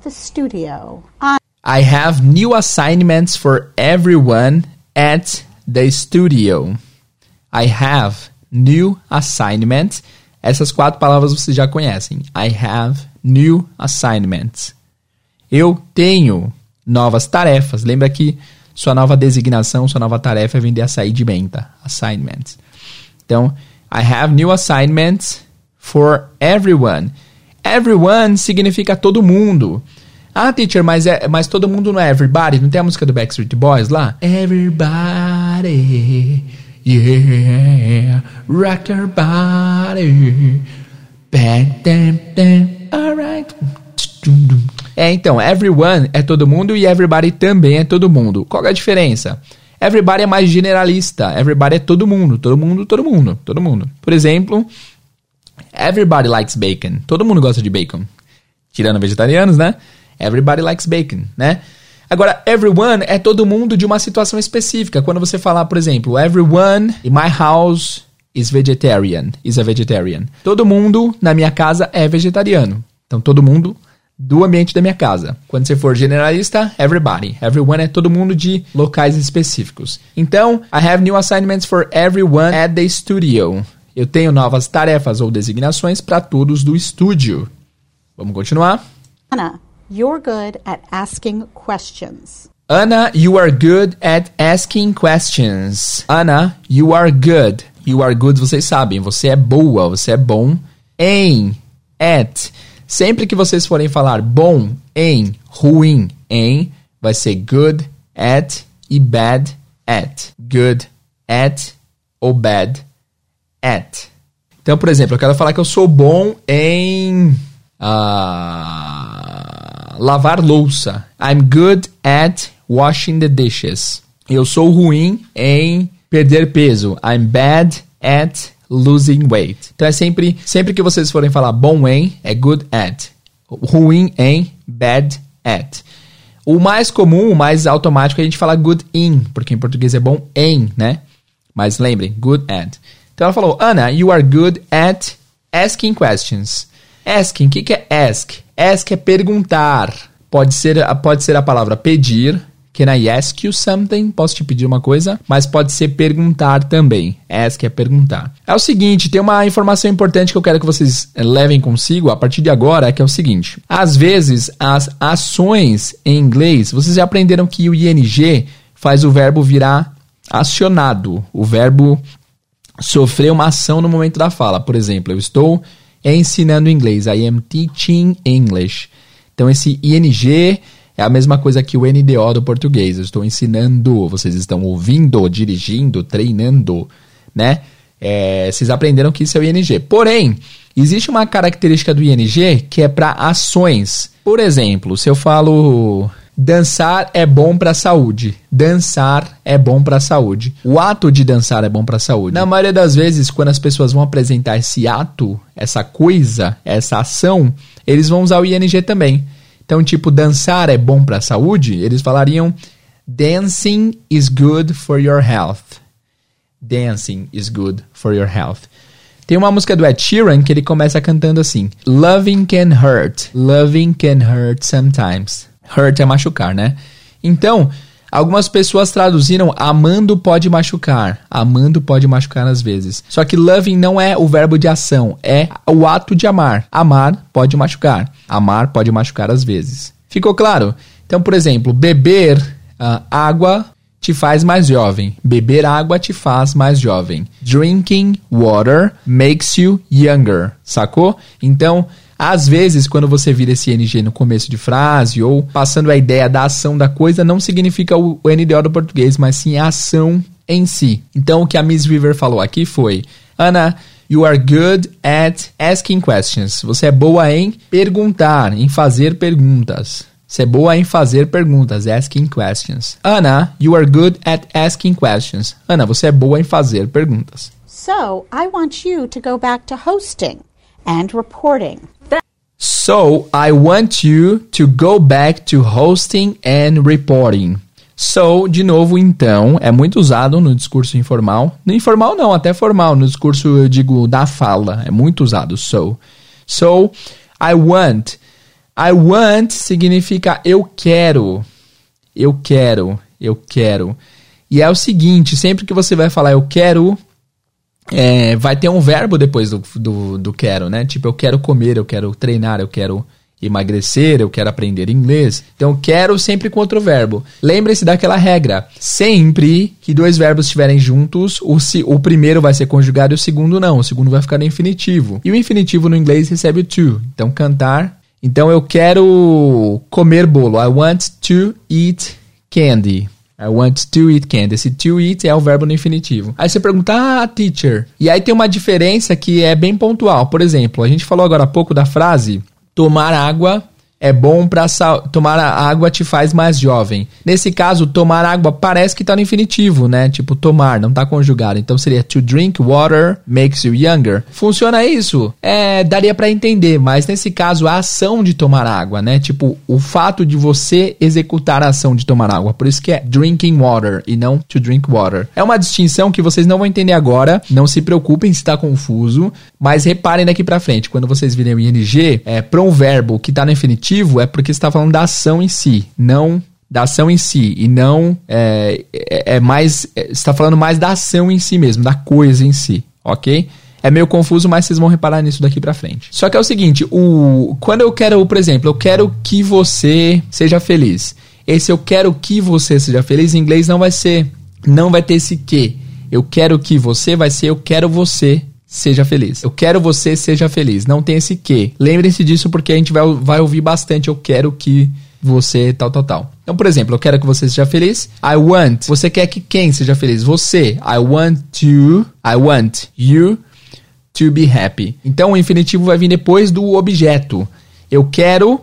the studio. I I have new assignments for everyone at the studio. I have new assignments. Essas quatro palavras vocês já conhecem. I have new assignments. Eu tenho novas tarefas. Lembra que sua nova designação, sua nova tarefa é vender açaí de menta. Assignments. Então, I have new assignments for everyone. Everyone significa todo mundo. Ah, teacher, mas, é, mas todo mundo não é everybody? Não tem a música do Backstreet Boys lá? Everybody, yeah, rock your body. Bam, bam, bam, alright. É, então, everyone é todo mundo e everybody também é todo mundo. Qual é a diferença? Everybody é mais generalista. Everybody é todo mundo, todo mundo, todo mundo, todo mundo. Por exemplo, everybody likes bacon. Todo mundo gosta de bacon. Tirando vegetarianos, né? Everybody likes bacon, né? Agora, everyone é todo mundo de uma situação específica. Quando você falar, por exemplo, everyone in my house is vegetarian, is a vegetarian. Todo mundo na minha casa é vegetariano. Então, todo mundo do ambiente da minha casa. Quando você for generalista, everybody. Everyone é todo mundo de locais específicos. Então, I have new assignments for everyone at the studio. Eu tenho novas tarefas ou designações para todos do estúdio. Vamos continuar? Anna, you're good at asking questions. Anna, you are good at asking questions. Anna, you are good. You are good, vocês sabem. Você é boa, você é bom em, at. Sempre que vocês forem falar bom em, ruim em, vai ser good at e bad at. Good at ou bad at. Então, por exemplo, eu quero falar que eu sou bom em ah, lavar louça. I'm good at washing the dishes. Eu sou ruim em perder peso. I'm bad at losing weight. Então é sempre, sempre que vocês forem falar bom em, é good at. Ruim em, bad at. O mais comum, o mais automático, é a gente falar good in, porque em português é bom em, né? Mas lembrem, good at. Então ela falou, Anna, you are good at asking questions. Asking, o que, que é ask? Ask é perguntar. Pode ser, pode ser a palavra pedir. Can I ask you something? Posso te pedir uma coisa? Mas pode ser perguntar também. Ask é perguntar. É o seguinte, tem uma informação importante que eu quero que vocês levem consigo a partir de agora, que é o seguinte. Às vezes, as ações em inglês, vocês já aprenderam que o ing faz o verbo virar acionado. O verbo sofrer uma ação no momento da fala. Por exemplo, eu estou ensinando inglês. I am teaching English. Então, esse ing é a mesma coisa que o NDO do português. Eu estou ensinando, vocês estão ouvindo, dirigindo, treinando, né? É, vocês aprenderam que isso é o ING. Porém, existe uma característica do ING que é para ações. Por exemplo, se eu falo Dançar é bom para a saúde. Dançar é bom para a saúde. O ato de dançar é bom para a saúde. Na maioria das vezes, quando as pessoas vão apresentar esse ato, essa coisa, essa ação, eles vão usar o ing também. Então, tipo, dançar é bom para a saúde, eles falariam dancing is good for your health. Dancing is good for your health. Tem uma música do Ed Sheeran que ele começa cantando assim: Loving can hurt, loving can hurt sometimes. Hurt é machucar, né? Então, algumas pessoas traduziram amando pode machucar. Amando pode machucar às vezes. Só que loving não é o verbo de ação, é o ato de amar. Amar pode machucar. Amar pode machucar às vezes. Ficou claro? Então, por exemplo, beber uh, água te faz mais jovem. Beber água te faz mais jovem. Drinking water makes you younger. Sacou? Então, às vezes, quando você vira esse NG no começo de frase ou passando a ideia da ação da coisa, não significa o, NDO do português, mas sim a ação em si. Então, o que a Miss River falou aqui foi: Ana, You are good at asking questions. Você é boa em perguntar, em fazer perguntas. Você é boa em fazer perguntas, asking questions. Ana, you are good at asking questions. Ana, você é boa em fazer perguntas. So, I want you to go back to hosting and reporting. So, I want you to go back to hosting and reporting. So, de novo, então, é muito usado no discurso informal. No informal não, até formal. No discurso, eu digo, da fala. É muito usado, so. So, I want I want significa eu quero. Eu quero, eu quero. E é o seguinte, sempre que você vai falar eu quero, é, vai ter um verbo depois do, do, do quero, né? Tipo, eu quero comer, eu quero treinar, eu quero emagrecer, eu quero aprender inglês. Então, quero sempre com outro verbo. Lembre-se daquela regra. Sempre que dois verbos estiverem juntos, o, o primeiro vai ser conjugado e o segundo não. O segundo vai ficar no infinitivo. E o infinitivo no inglês recebe o to. Então, cantar então eu quero comer bolo. I want to eat candy. I want to eat candy. Esse to eat é o verbo no infinitivo. Aí você pergunta, ah, teacher. E aí tem uma diferença que é bem pontual. Por exemplo, a gente falou agora há pouco da frase tomar água é bom para tomar água te faz mais jovem. Nesse caso, tomar água parece que tá no infinitivo, né? Tipo tomar, não tá conjugado. Então seria to drink water makes you younger. Funciona isso? É, daria para entender, mas nesse caso a ação de tomar água, né? Tipo o fato de você executar a ação de tomar água. Por isso que é drinking water e não to drink water. É uma distinção que vocês não vão entender agora. Não se preocupem se tá confuso, mas reparem daqui para frente, quando vocês virem o ing, é para um verbo que tá no infinitivo é porque está falando da ação em si, não da ação em si e não é, é, é mais é, está falando mais da ação em si mesmo, da coisa em si, ok? É meio confuso, mas vocês vão reparar nisso daqui para frente. Só que é o seguinte, o quando eu quero, por exemplo, eu quero que você seja feliz. Esse eu quero que você seja feliz em inglês não vai ser, não vai ter esse que. Eu quero que você vai ser eu quero você seja feliz. Eu quero você seja feliz. Não tem esse que. Lembrem-se disso porque a gente vai, vai ouvir bastante. Eu quero que você tal, tal, tal. Então, por exemplo, eu quero que você seja feliz. I want. Você quer que quem seja feliz? Você. I want to. I want you to be happy. Então, o infinitivo vai vir depois do objeto. Eu quero.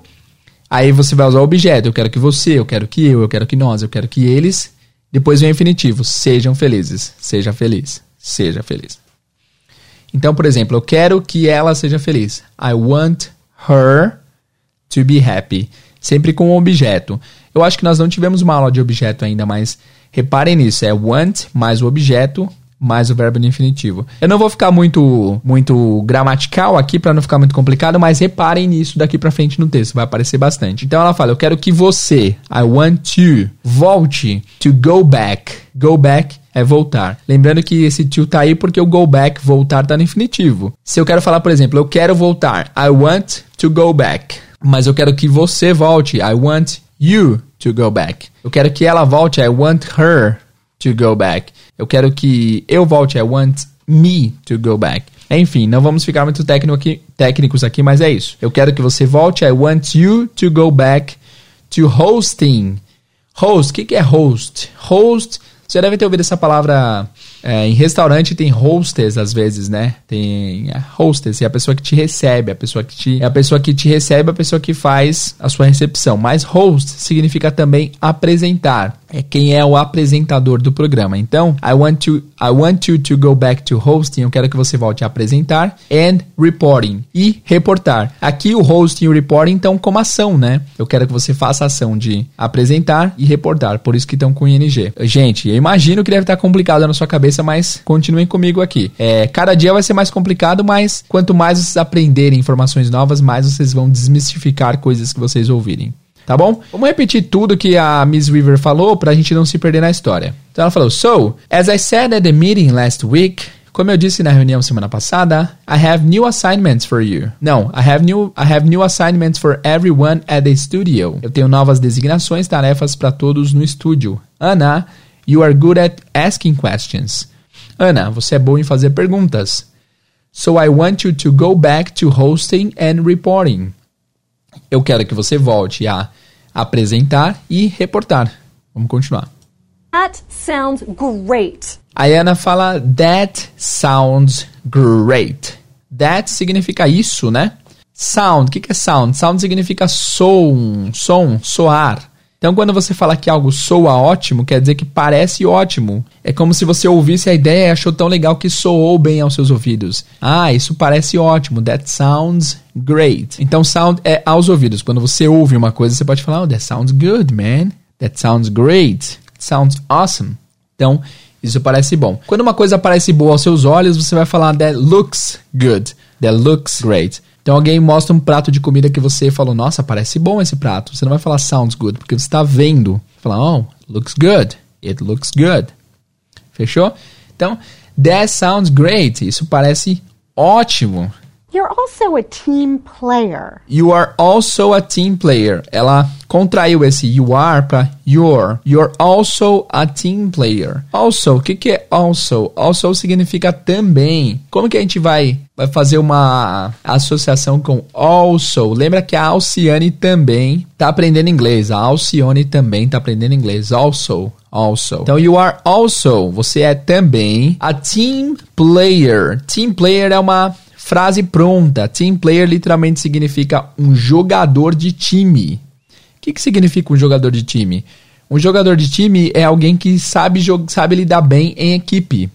Aí você vai usar o objeto. Eu quero que você, eu quero que eu, eu quero que nós, eu quero que eles. Depois vem o infinitivo. Sejam felizes. Seja feliz. Seja feliz. Então, por exemplo, eu quero que ela seja feliz. I want her to be happy. Sempre com um objeto. Eu acho que nós não tivemos uma aula de objeto ainda, mas reparem nisso. É want mais o objeto mais o verbo no infinitivo. Eu não vou ficar muito muito gramatical aqui para não ficar muito complicado, mas reparem nisso daqui para frente no texto, vai aparecer bastante. Então ela fala: "Eu quero que você, I want to, volte to go back. Go back é voltar. Lembrando que esse to tá aí porque o go back, voltar, tá no infinitivo. Se eu quero falar, por exemplo, eu quero voltar, I want to go back. Mas eu quero que você volte, I want you to go back. Eu quero que ela volte, I want her to go back. Eu quero que eu volte, I want me to go back. Enfim, não vamos ficar muito aqui, técnicos aqui, mas é isso. Eu quero que você volte, I want you to go back to hosting. Host, o que, que é host? Host você deve ter ouvido essa palavra É, em restaurante tem hostess às vezes, né? Tem é, hostess, é a pessoa que te recebe, a pessoa que te, é a pessoa que te recebe, a pessoa que faz a sua recepção. Mas host significa também apresentar. É quem é o apresentador do programa. Então, I want to I want you to go back to hosting. Eu quero que você volte a apresentar and reporting e reportar. Aqui o hosting e o reporting estão como ação, né? Eu quero que você faça a ação de apresentar e reportar. Por isso que estão com ing. Gente, eu imagino que deve estar complicado na sua cabeça, mas continuem comigo aqui. É, cada dia vai ser mais complicado, mas quanto mais vocês aprenderem informações novas, mais vocês vão desmistificar coisas que vocês ouvirem. Tá bom? Vamos repetir tudo que a Miss Weaver falou pra gente não se perder na história. Então ela falou: So, as I said at the meeting last week, como eu disse na reunião semana passada, I have new assignments for you. Não, I have new I have new assignments for everyone at the studio. Eu tenho novas designações, tarefas para todos no estúdio. Ana, you are good at asking questions. Ana, você é boa em fazer perguntas. So I want you to go back to hosting and reporting. Eu quero que você volte a apresentar e reportar. Vamos continuar. That sounds great. A Ana fala That sounds great. That significa isso, né? Sound, o que, que é sound? Sound significa som, som, soar. Então, quando você fala que algo soa ótimo, quer dizer que parece ótimo. É como se você ouvisse a ideia e achou tão legal que soou bem aos seus ouvidos. Ah, isso parece ótimo. That sounds great. Então, sound é aos ouvidos. Quando você ouve uma coisa, você pode falar, oh, that sounds good, man. That sounds great. Sounds awesome. Então, isso parece bom. Quando uma coisa parece boa aos seus olhos, você vai falar that looks good. That looks great. Então alguém mostra um prato de comida que você falou, nossa, parece bom esse prato. Você não vai falar sounds good, porque você está vendo. Falar, oh, looks good. It looks good. Fechou? Então, that sounds great. Isso parece ótimo. You're also a team player. You are also a team player. Ela contraiu esse you are para you're. You're also a team player. Also, o que, que é also? Also significa também. Como que a gente vai, vai fazer uma associação com also? Lembra que a Alciane também está aprendendo inglês. A Alcione também está aprendendo inglês. Also. Also. Então, you are also. Você é também a team player. Team player é uma Frase pronta. Team player literalmente significa um jogador de time. O que, que significa um jogador de time? Um jogador de time é alguém que sabe, sabe lidar bem em equipe.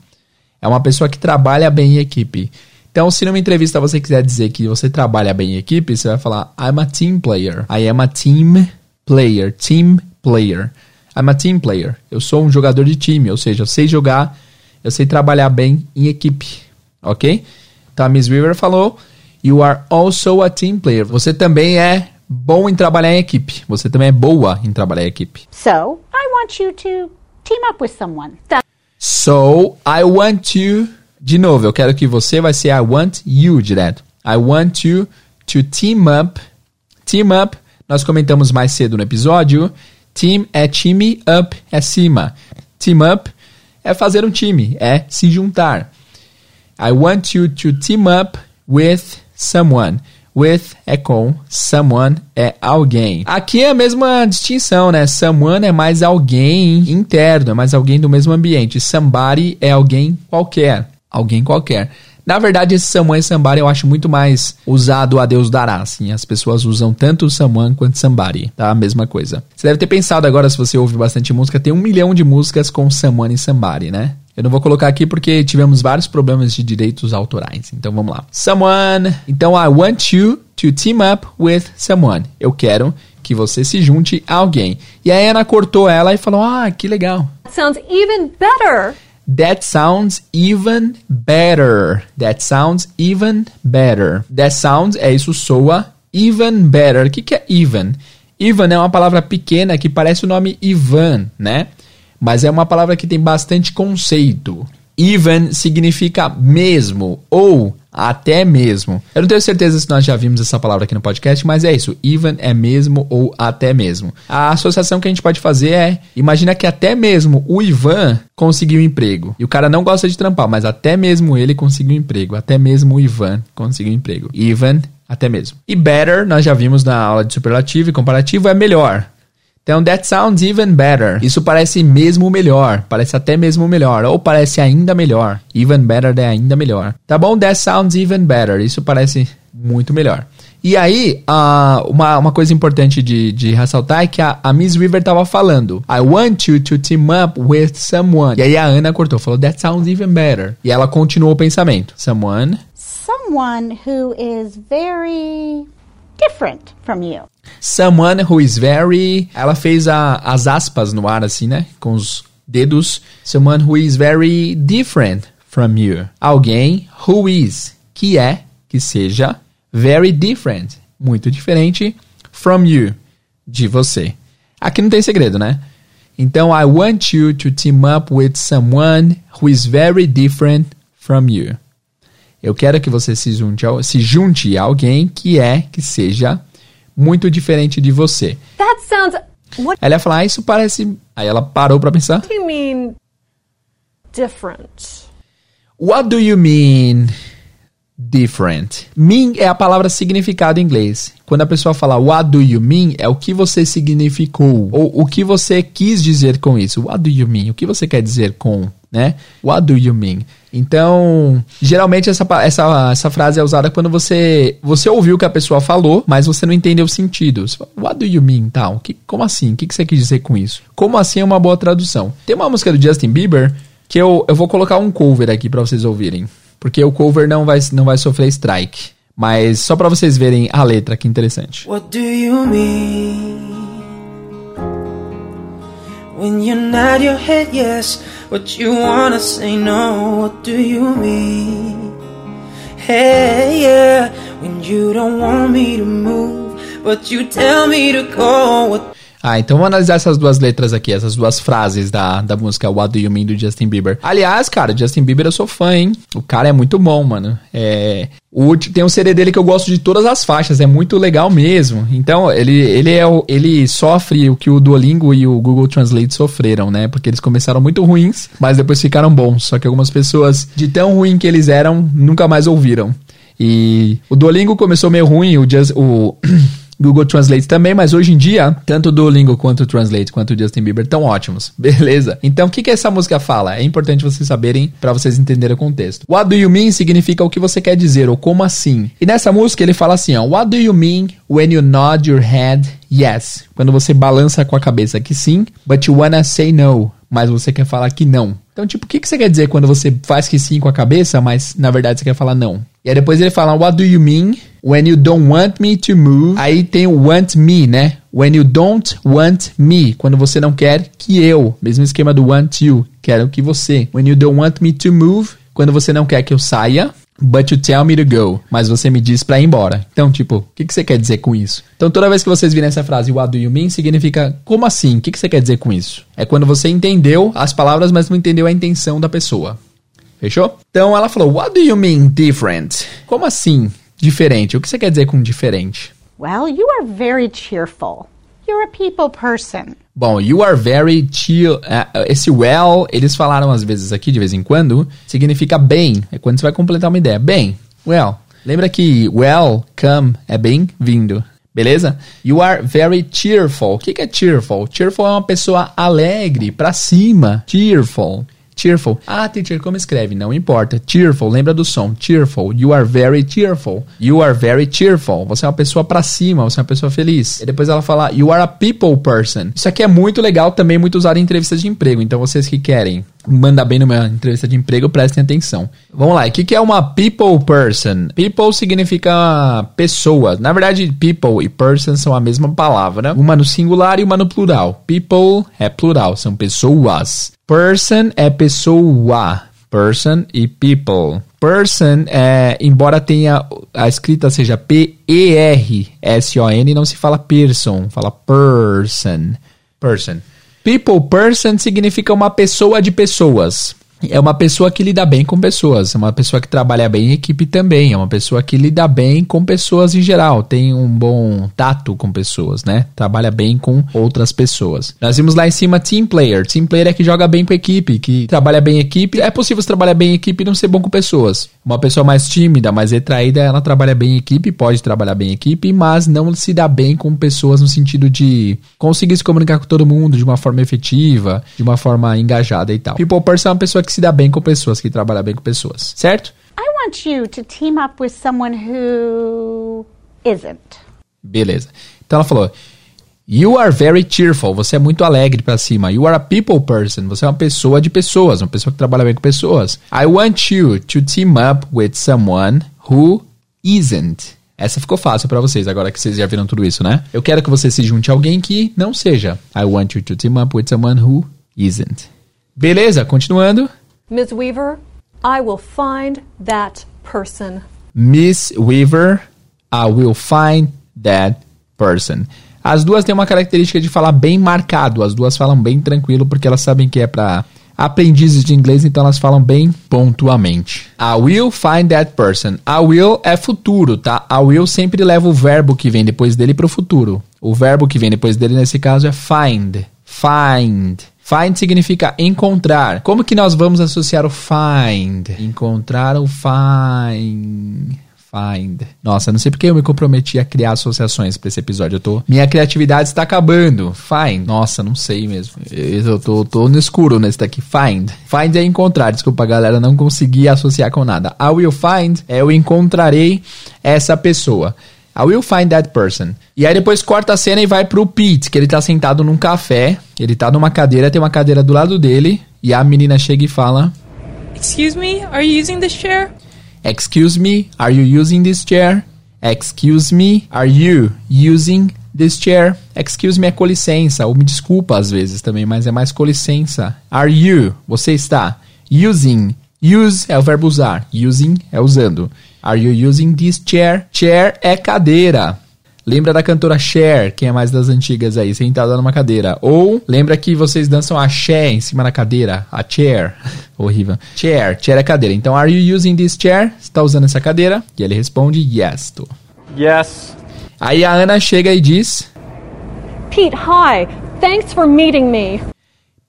É uma pessoa que trabalha bem em equipe. Então, se numa entrevista você quiser dizer que você trabalha bem em equipe, você vai falar I'm a team player. I am a team player. Team player. I'm a team player. Eu sou um jogador de time, ou seja, eu sei jogar, eu sei trabalhar bem em equipe. Ok? Tá, Miss Weaver falou: You are also a team player. Você também é bom em trabalhar em equipe. Você também é boa em trabalhar em equipe. So, I want you to team up with someone. So, I want you. De novo, eu quero que você vai ser I want you direto. I want you to team up. Team up, nós comentamos mais cedo no episódio. Team é time, up é cima. Team up é fazer um time, é se juntar. I want you to team up with someone. With é com, someone é alguém. Aqui é a mesma distinção, né? Someone é mais alguém interno, é mais alguém do mesmo ambiente. Somebody é alguém qualquer. Alguém qualquer. Na verdade, esse someone e somebody eu acho muito mais usado a Deus dará, assim. As pessoas usam tanto someone quanto somebody, tá? A mesma coisa. Você deve ter pensado agora, se você ouve bastante música, tem um milhão de músicas com someone e somebody, né? Eu não vou colocar aqui porque tivemos vários problemas de direitos autorais. Então vamos lá. Someone. Então I want you to team up with someone. Eu quero que você se junte a alguém. E a Ana cortou ela e falou: "Ah, que legal." Sounds even better. That sounds even better. That sounds even better. That sounds é isso soa even better. O que, que é even? Even é uma palavra pequena que parece o nome Ivan, né? Mas é uma palavra que tem bastante conceito. Even significa mesmo ou até mesmo. Eu não tenho certeza se nós já vimos essa palavra aqui no podcast, mas é isso. Even é mesmo ou até mesmo. A associação que a gente pode fazer é: imagina que até mesmo o Ivan conseguiu um emprego. E o cara não gosta de trampar, mas até mesmo ele conseguiu um emprego. Até mesmo o Ivan conseguiu um emprego. Even, até mesmo. E better, nós já vimos na aula de superlativo e comparativo, é melhor. Então, that sounds even better. Isso parece mesmo melhor. Parece até mesmo melhor. Ou parece ainda melhor. Even better é ainda melhor. Tá bom? That sounds even better. Isso parece muito melhor. E aí, uh, uma, uma coisa importante de, de ressaltar é que a, a Miss River tava falando I want you to team up with someone. E aí a Ana cortou, falou That sounds even better. E ela continuou o pensamento. Someone. Someone who is very different from you. Someone who is very. Ela fez a, as aspas no ar, assim, né? Com os dedos. Someone who is very different from you. Alguém who is, que é, que seja, very different, muito diferente from you, de você. Aqui não tem segredo, né? Então, I want you to team up with someone who is very different from you. Eu quero que você se junte, a, se junte a alguém que é, que seja muito diferente de você. That sounds. What Ela ia falar, ah, isso parece. Aí ela parou pra pensar. do you mean different? What do you mean different? Mean é a palavra significado em inglês. Quando a pessoa fala what do you mean, é o que você significou. Ou o que você quis dizer com isso. What do you mean? O que você quer dizer com, né? What do you mean? Então, geralmente essa, essa, essa frase é usada quando você você ouviu o que a pessoa falou, mas você não entendeu o sentido. Você fala, What do you mean? Tal? Que, como assim? O que, que você quis dizer com isso? Como assim é uma boa tradução? Tem uma música do Justin Bieber que eu, eu vou colocar um cover aqui pra vocês ouvirem. Porque o cover não vai, não vai sofrer strike. Mas só pra vocês verem a letra, que interessante. What do you mean when you nod your head yes, but you wanna say no? What do you mean? Hey, yeah, when you don't want me to move, but you tell me to go. What Ah, então vamos analisar essas duas letras aqui, essas duas frases da, da música What Do You Mean do Justin Bieber. Aliás, cara, Justin Bieber eu sou fã, hein? O cara é muito bom, mano. É, o, tem um CD dele que eu gosto de todas as faixas, é muito legal mesmo. Então, ele, ele, é o, ele sofre o que o Duolingo e o Google Translate sofreram, né? Porque eles começaram muito ruins, mas depois ficaram bons. Só que algumas pessoas, de tão ruim que eles eram, nunca mais ouviram. E o Duolingo começou meio ruim, o, Just, o Google Translate também, mas hoje em dia, tanto o Duolingo quanto o Translate quanto o Justin Bieber estão ótimos. Beleza? Então, o que, que essa música fala? É importante vocês saberem para vocês entenderem o contexto. What do you mean significa o que você quer dizer ou como assim. E nessa música ele fala assim, ó, What do you mean when you nod your head yes? Quando você balança com a cabeça que sim, but you wanna say no, mas você quer falar que não. Então, tipo, o que, que você quer dizer quando você faz que sim com a cabeça, mas na verdade você quer falar não? E aí depois ele fala, what do you mean when you don't want me to move? Aí tem o want me, né? When you don't want me, quando você não quer que eu. Mesmo esquema do want you, quero que você. When you don't want me to move, quando você não quer que eu saia. But you tell me to go. Mas você me diz pra ir embora. Então, tipo, o que, que você quer dizer com isso? Então, toda vez que vocês virem essa frase, what do you mean, significa como assim? O que, que você quer dizer com isso? É quando você entendeu as palavras, mas não entendeu a intenção da pessoa. Fechou? Então ela falou, what do you mean different? Como assim diferente? O que você quer dizer com diferente? Well, you are very cheerful. You're a people person. Bom, you are very chill. eh, Esse well, eles falaram às vezes aqui, de vez em quando, significa bem. É quando você vai completar uma ideia. Bem, well. Lembra que welcome é bem-vindo. Beleza? You are very cheerful. O que é cheerful? Cheerful é uma pessoa alegre, pra cima. Cheerful. Cheerful. Ah, teacher, como escreve? Não importa. Cheerful, lembra do som. Cheerful. You are very cheerful. You are very cheerful. Você é uma pessoa pra cima, você é uma pessoa feliz. E depois ela fala, you are a people person. Isso aqui é muito legal, também muito usado em entrevistas de emprego. Então vocês que querem mandar bem numa entrevista de emprego, prestem atenção. Vamos lá, o que, é uma people person? People significa pessoa. Na verdade, people e person são a mesma palavra. Uma no singular e uma no plural. People é plural, são pessoas. Person é pessoa. Person e people. Person, é, embora tenha a escrita seja P-E-R-S-O-N, não se fala person, fala person. Person. People person significa uma pessoa de pessoas. É uma pessoa que lida bem com pessoas, é uma pessoa que trabalha bem em equipe também, é uma pessoa que lida bem com pessoas em geral, tem um bom tato com pessoas, né? Trabalha bem com outras pessoas. Nós vimos lá em cima team player. Team player é que joga bem com equipe, que trabalha bem em equipe. É possível trabalhar bem em equipe e não ser bom com pessoas. Uma pessoa mais tímida, mais retraída, ela trabalha bem em equipe, pode trabalhar bem em equipe, mas não se dá bem com pessoas no sentido de conseguir se comunicar com todo mundo de uma forma efetiva, de uma forma engajada e tal. People person é uma pessoa que se dá bem com pessoas, que trabalha bem com pessoas, certo? I want you to team up with someone who isn't. Beleza. Então ela falou: You are very cheerful. Você é muito alegre pra cima. You are a people person. Você é uma pessoa de pessoas, uma pessoa que trabalha bem com pessoas. I want you to team up with someone who isn't. Essa ficou fácil pra vocês, agora que vocês já viram tudo isso, né? Eu quero que você se junte a alguém que não seja. I want you to team up with someone who isn't. Beleza, continuando. Ms. Weaver, I will find that person. Miss Weaver, I will find that person. As duas têm uma característica de falar bem marcado, as duas falam bem tranquilo porque elas sabem que é pra aprendizes de inglês, então elas falam bem pontuamente. I will find that person. I will é futuro, tá? I will sempre leva o verbo que vem depois dele pro futuro. O verbo que vem depois dele nesse caso é find. Find. Find significa encontrar. Como que nós vamos associar o find? Encontrar o find. Find. Nossa, não sei porque eu me comprometi a criar associações para esse episódio. Eu tô. Minha criatividade está acabando. Find. Nossa, não sei mesmo. Eu tô, tô no escuro nesse daqui. Find. Find é encontrar. Desculpa, galera, não consegui associar com nada. I will find é eu encontrarei essa pessoa. I will find that person. E aí depois corta a cena e vai pro Pete, que ele tá sentado num café. Ele tá numa cadeira, tem uma cadeira do lado dele. E a menina chega e fala: Excuse me, are you using this chair? Excuse me, are you using this chair? Excuse me, are you using this chair? Excuse me é com licença, ou me desculpa às vezes também, mas é mais com licença. Are you, você está using, use é o verbo usar, using é usando. Are you using this chair? Chair é cadeira. Lembra da cantora Cher, quem é mais das antigas aí, sentada numa cadeira. Ou lembra que vocês dançam axé em cima da cadeira, a chair. Horrível. Chair, chair é cadeira. Então, are you using this chair? Você está usando essa cadeira? E ele responde, yes. Tô. Yes. Aí a Ana chega e diz, Pete, hi. Thanks for meeting me.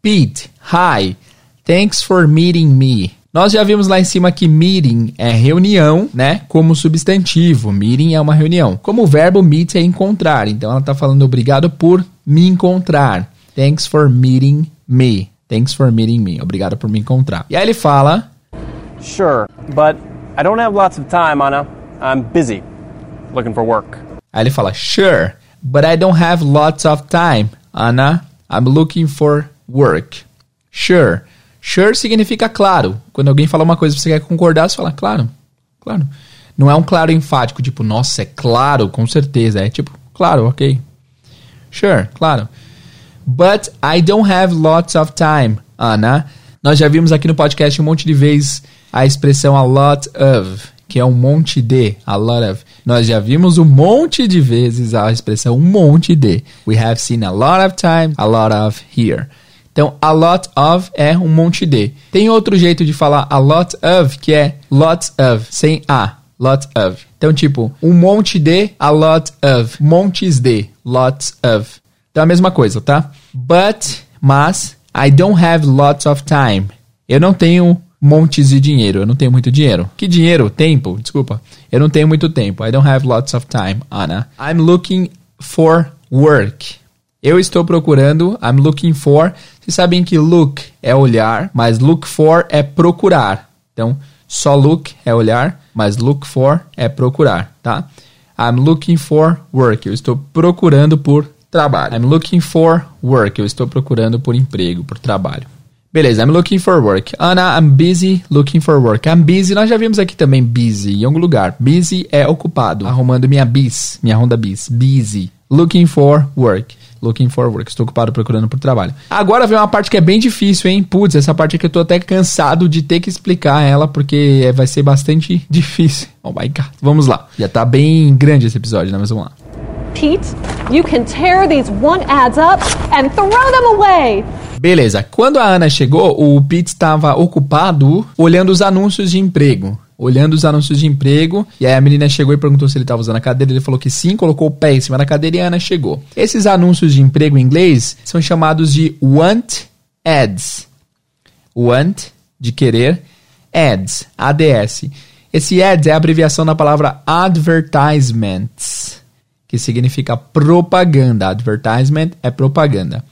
Pete, hi. Thanks for meeting me. Nós já vimos lá em cima que meeting é reunião, né? Como substantivo. Meeting é uma reunião. Como o verbo meet é encontrar. Então ela está falando obrigado por me encontrar. Thanks for meeting me. Thanks for meeting me. Obrigado por me encontrar. E aí ele fala: Sure, but I don't have lots of time, Anna. I'm busy looking for work. Aí ele fala: Sure, but I don't have lots of time, Anna. I'm looking for work. Sure. Sure significa claro. Quando alguém fala uma coisa e você quer concordar, você fala claro. Claro. Não é um claro enfático, tipo, nossa, é claro, com certeza. É tipo, claro, ok. Sure, claro. But I don't have lots of time, Anna. Nós já vimos aqui no podcast um monte de vezes a expressão a lot of, que é um monte de, a lot of. Nós já vimos um monte de vezes a expressão um monte de. We have seen a lot of time, a lot of here. Então, a lot of é um monte de. Tem outro jeito de falar a lot of, que é lots of, sem a. Lot of. Então, tipo, um monte de, a lot of. Montes de, lots of. Então, a mesma coisa, tá? But, mas, I don't have lots of time. Eu não tenho montes de dinheiro. Eu não tenho muito dinheiro. Que dinheiro? Tempo? Desculpa. Eu não tenho muito tempo. I don't have lots of time, Anna. I'm looking for work. Eu estou procurando. I'm looking for. Vocês sabem que look é olhar, mas look for é procurar. Então, só look é olhar, mas look for é procurar, tá? I'm looking for work. Eu estou procurando por trabalho. I'm looking for work. Eu estou procurando por emprego, por trabalho. Beleza, I'm looking for work. Anna, I'm busy looking for work. I'm busy, nós já vimos aqui também busy em algum lugar. Busy é ocupado, arrumando minha bis, minha Honda bis. Busy. Looking for work. Looking for work. Estou ocupado procurando por trabalho. Agora vem uma parte que é bem difícil, hein? Putz, essa parte aqui eu tô até cansado de ter que explicar ela, porque vai ser bastante difícil. Oh my god. Vamos lá. Já tá bem grande esse episódio, né? Mas vamos lá. Pete, you can tear these one ads up and throw them away. Beleza. Quando a Ana chegou, o Pete estava ocupado olhando os anúncios de emprego. Olhando os anúncios de emprego. E aí a menina chegou e perguntou se ele estava usando a cadeira. Ele falou que sim, colocou o pé em cima da cadeira e a Ana chegou. Esses anúncios de emprego em inglês são chamados de want ads. Want, de querer, ads, ADS. Esse ads é a abreviação da palavra advertisements, que significa propaganda. Advertisement é propaganda.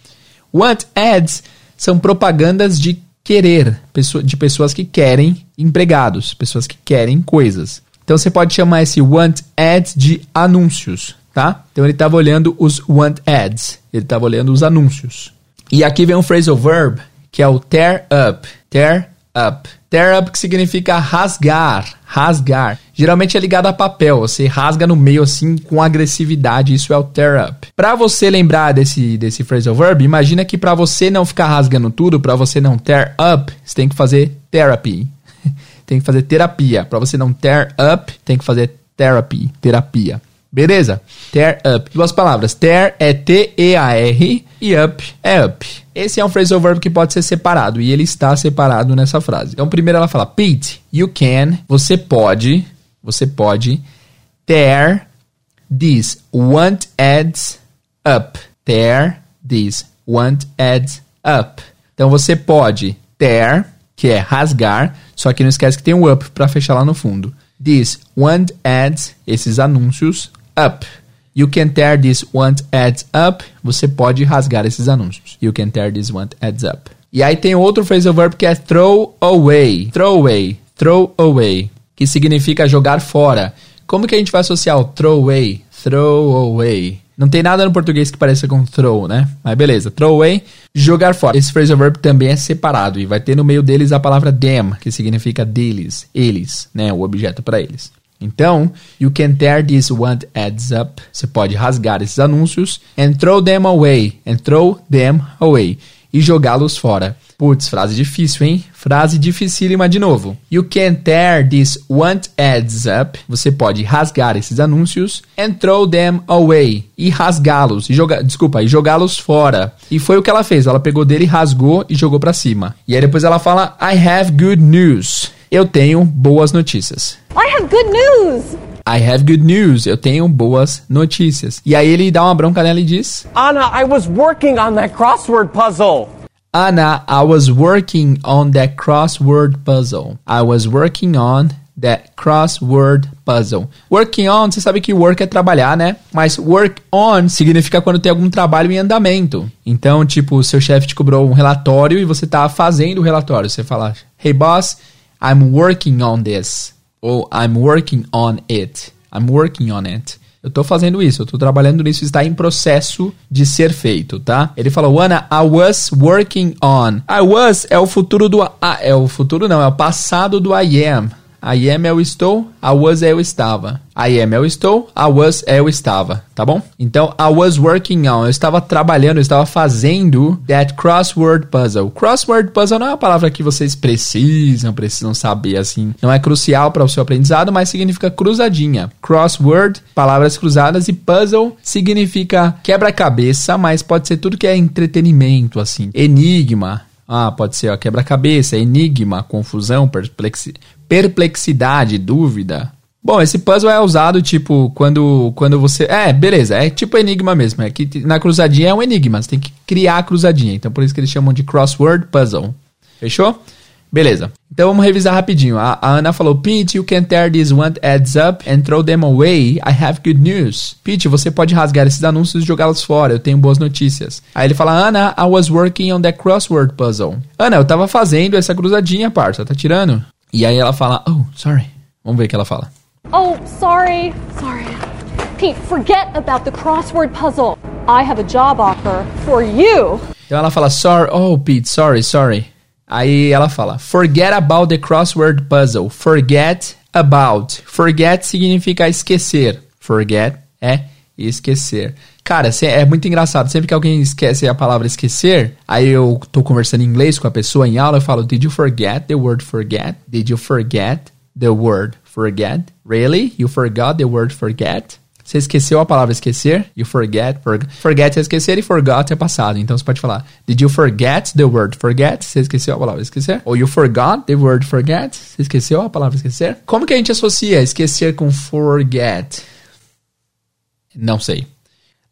Want ads são propagandas de querer, de pessoas que querem empregados, pessoas que querem coisas. Então você pode chamar esse want ads de anúncios, tá? Então ele estava olhando os want ads, ele estava olhando os anúncios. E aqui vem um phrasal verb que é o tear up, tear up. Tear up que significa rasgar, rasgar. Geralmente é ligado a papel, você rasga no meio assim com agressividade, isso é o tear up. Para você lembrar desse desse phrasal verb, imagina que para você não ficar rasgando tudo, para você não tear up, você tem que fazer therapy. tem que fazer terapia. Para você não tear up, tem que fazer therapy, terapia. Beleza? Tear up. Duas palavras. Tear é T-E-A-R e up é up. Esse é um phrasal verb que pode ser separado e ele está separado nessa frase. Então, primeiro ela fala, Pete, you can, você pode, você pode tear these want ads up. Tear these want ads up. Então, você pode tear, que é rasgar, só que não esquece que tem um up para fechar lá no fundo. These want ads, esses anúncios, up. You can tear this want ads up. Você pode rasgar esses anúncios. You can tear this want ads up. E aí tem outro phrasal verb que é throw away. Throw away. Throw away. Que significa jogar fora. Como que a gente vai associar o throw away? Throw away. Não tem nada no português que pareça com throw, né? Mas beleza. Throw away, jogar fora. Esse phrasal verb também é separado e vai ter no meio deles a palavra them, que significa deles, eles, né? O objeto para eles. Então, you can tear these want ads up. Você pode rasgar esses anúncios and throw them away. And throw them away. E jogá-los fora. Putz, frase difícil, hein? Frase dificílima de novo. You can tear these want ads up. Você pode rasgar esses anúncios and throw them away. E rasgá-los. E jogar, desculpa, e jogá-los fora. E foi o que ela fez. Ela pegou dele, rasgou e jogou para cima. E aí depois ela fala I have good news. Eu tenho boas notícias. I have good news! I have good news. Eu tenho boas notícias. E aí ele dá uma bronca nela e diz: Anna, I was working on that crossword puzzle. Anna, I was working on that crossword puzzle. I was working on that crossword puzzle. Working on, você sabe que work é trabalhar, né? Mas work on significa quando tem algum trabalho em andamento. Então, tipo, seu chefe te cobrou um relatório e você tá fazendo o relatório. Você fala: Hey boss, I'm working on this. Ou I'm working on it. I'm working on it. Eu tô fazendo isso, eu tô trabalhando nisso, está em processo de ser feito, tá? Ele falou, Ana, I was working on. I was é o futuro do. Ah, é o futuro não, é o passado do I am. I am eu estou, I was eu estava. I am eu estou, I was eu estava, tá bom? Então, I was working on, eu estava trabalhando, eu estava fazendo that crossword puzzle. Crossword puzzle não é uma palavra que vocês precisam, precisam saber, assim. Não é crucial para o seu aprendizado, mas significa cruzadinha. Crossword, palavras cruzadas, e puzzle significa quebra-cabeça, mas pode ser tudo que é entretenimento, assim. Enigma, ah, pode ser quebra-cabeça, enigma, confusão, perplexi perplexidade, dúvida. Bom, esse puzzle é usado tipo quando quando você, é, beleza, é tipo enigma mesmo, é que na cruzadinha é um enigma, você tem que criar a cruzadinha. Então por isso que eles chamam de crossword puzzle. Fechou? Beleza. Então vamos revisar rapidinho. A, Ana falou: Pete, you can tear these want ads up and throw them away. I have good news. Pete, você pode rasgar esses anúncios e jogá-los fora. Eu tenho boas notícias. Aí ele fala: Ana, I was working on that crossword puzzle. Ana, eu tava fazendo essa cruzadinha, parça. Tá tirando? E aí ela fala: Oh, sorry. Vamos ver o que ela fala. Oh, sorry, sorry. Pete, forget about the crossword puzzle. I have a job offer for you. Então ela fala: Sorry, oh, Pete, sorry, sorry. Aí ela fala: Forget about the crossword puzzle. Forget about. Forget significa esquecer. Forget é esquecer. Cara, é muito engraçado. Sempre que alguém esquece a palavra esquecer, aí eu tô conversando em inglês com a pessoa em aula, eu falo: Did you forget the word forget? Did you forget the word forget? Really? You forgot the word forget? Você esqueceu a palavra esquecer? You forget. For, forget é esquecer e forgot é passado. Então você pode falar: Did you forget the word forget? Você esqueceu a palavra esquecer? Ou you forgot the word forget? Você esqueceu a palavra esquecer? Como que a gente associa esquecer com forget? Não sei.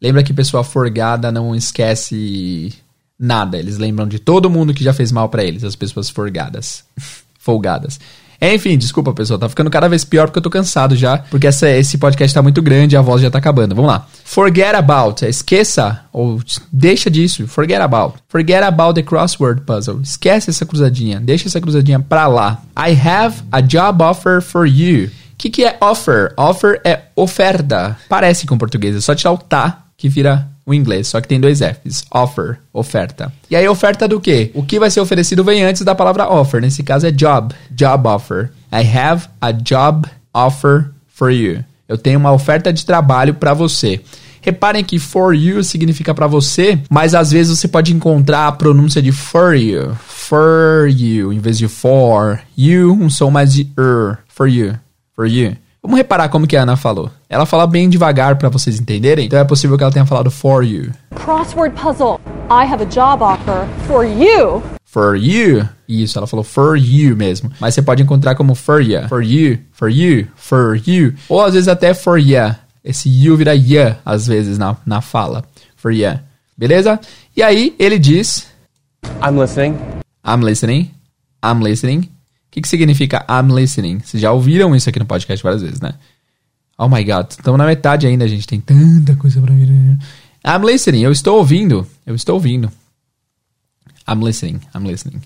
Lembra que pessoa forgada não esquece nada. Eles lembram de todo mundo que já fez mal para eles, as pessoas forgadas. Folgadas. Enfim, desculpa, pessoal, tá ficando cada vez pior porque eu tô cansado já, porque essa, esse podcast tá muito grande e a voz já tá acabando. Vamos lá. Forget about, esqueça ou deixa disso. Forget about. Forget about the crossword puzzle. Esquece essa cruzadinha, deixa essa cruzadinha pra lá. I have a job offer for you. O que, que é offer? Offer é oferta. Parece com português, é só tirar o tá que vira o inglês, só que tem dois Fs. Offer, oferta. E aí, oferta do quê? O que vai ser oferecido vem antes da palavra offer. Nesse caso é job. Job offer. I have a job offer for you. Eu tenho uma oferta de trabalho para você. Reparem que for you significa para você, mas às vezes você pode encontrar a pronúncia de for you. For you, em vez de for. You, um som mais de er. For you. For you. Vamos reparar como que a Ana falou. Ela fala bem devagar para vocês entenderem, então é possível que ela tenha falado for you. Crossword puzzle. I have a job offer for you. For you. Isso, ela falou for you mesmo. Mas você pode encontrar como for ya. For you, for you, for you. Ou às vezes até for ya. Esse you vira ya, às vezes, na, na fala. For ya. Beleza? E aí, ele diz... I'm listening. I'm listening. I'm listening. O que, que significa I'm listening? Vocês já ouviram isso aqui no podcast várias vezes, né? Oh my god, estamos na metade ainda, gente. Tem tanta coisa pra vir. I'm listening, eu estou ouvindo. Eu estou ouvindo. I'm listening, I'm listening.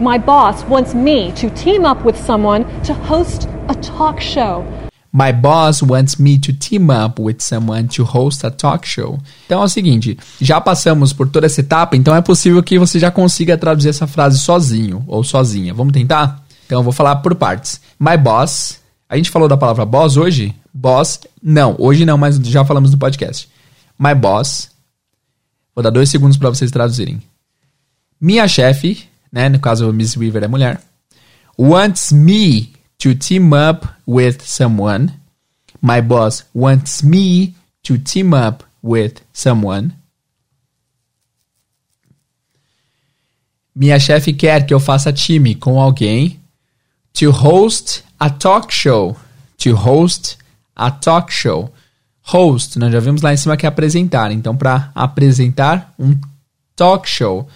My boss wants me to team up with someone to host a talk show. My boss wants me to team up with someone to host a talk show. Então é o seguinte, já passamos por toda essa etapa, então é possível que você já consiga traduzir essa frase sozinho ou sozinha. Vamos tentar? Então eu vou falar por partes. My boss, a gente falou da palavra boss hoje? Boss, não, hoje não, mas já falamos no podcast. My boss, vou dar dois segundos para vocês traduzirem. Minha chefe, né, no caso Miss Weaver é mulher, wants me to team up with someone. My boss wants me to team up with someone. Minha chefe quer que eu faça time com alguém. To host a talk show. To host a talk show. Host, nós já vimos lá em cima que é apresentar. Então, para apresentar um talk show.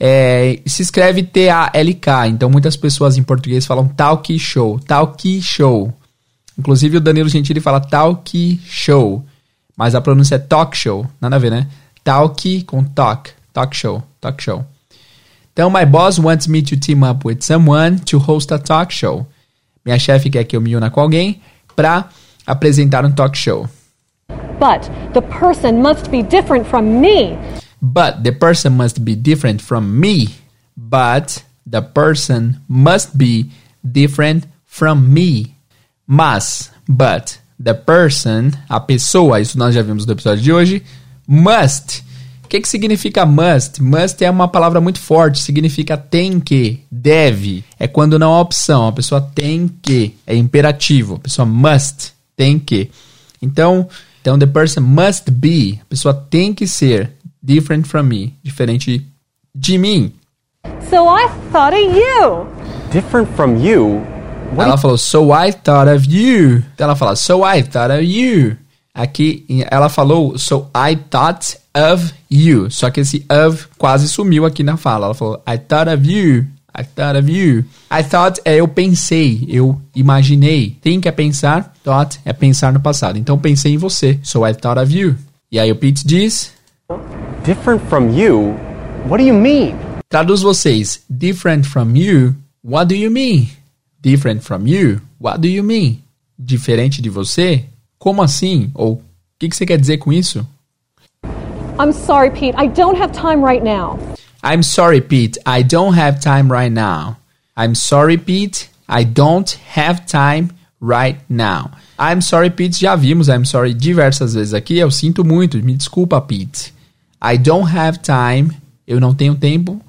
É, se escreve T-A-L-K, então muitas pessoas em português falam talk show, talk show. Inclusive o Danilo Gentili fala talk show, mas a pronúncia é talk show, nada a ver, né? Talk com talk, talk show, talk show. Então, my boss wants me to team up with someone to host a talk show. Minha chefe quer que eu me una com alguém para apresentar um talk show. But the person must be different from me. But the person must be different from me. But the person must be different from me. Mas, but, the person, a pessoa, isso nós já vimos no episódio de hoje, must. O que, que significa must? Must é uma palavra muito forte, significa tem que, deve. É quando não há opção, a pessoa tem que, é imperativo, a pessoa must, tem que. Então, então the person must be, a pessoa tem que ser different from me, diferente de mim. So I thought of you. Different from you? What ela falou, so I thought of you. Então ela fala, so I thought of you. Aqui ela falou, so I thought of you. Só que esse of quase sumiu aqui na fala. Ela falou, I thought of you. I thought of you. I thought é eu pensei, eu imaginei. Think é pensar, thought é pensar no passado. Então pensei em você. So I thought of you. E aí o Pete diz, Different from you? What do you mean? Traduz vocês. Different from you? What do you mean? Different from you? What do you mean? Diferente de você? Como assim? Ou o que, que você quer dizer com isso? I'm sorry, Pete. I don't have time right now. I'm sorry, Pete. I don't have time right now. I'm sorry, Pete. I don't have time right now. I'm sorry, Pete. Já vimos I'm sorry diversas vezes aqui. Eu sinto muito. Me desculpa, Pete. I don't have time. Eu não tenho tempo.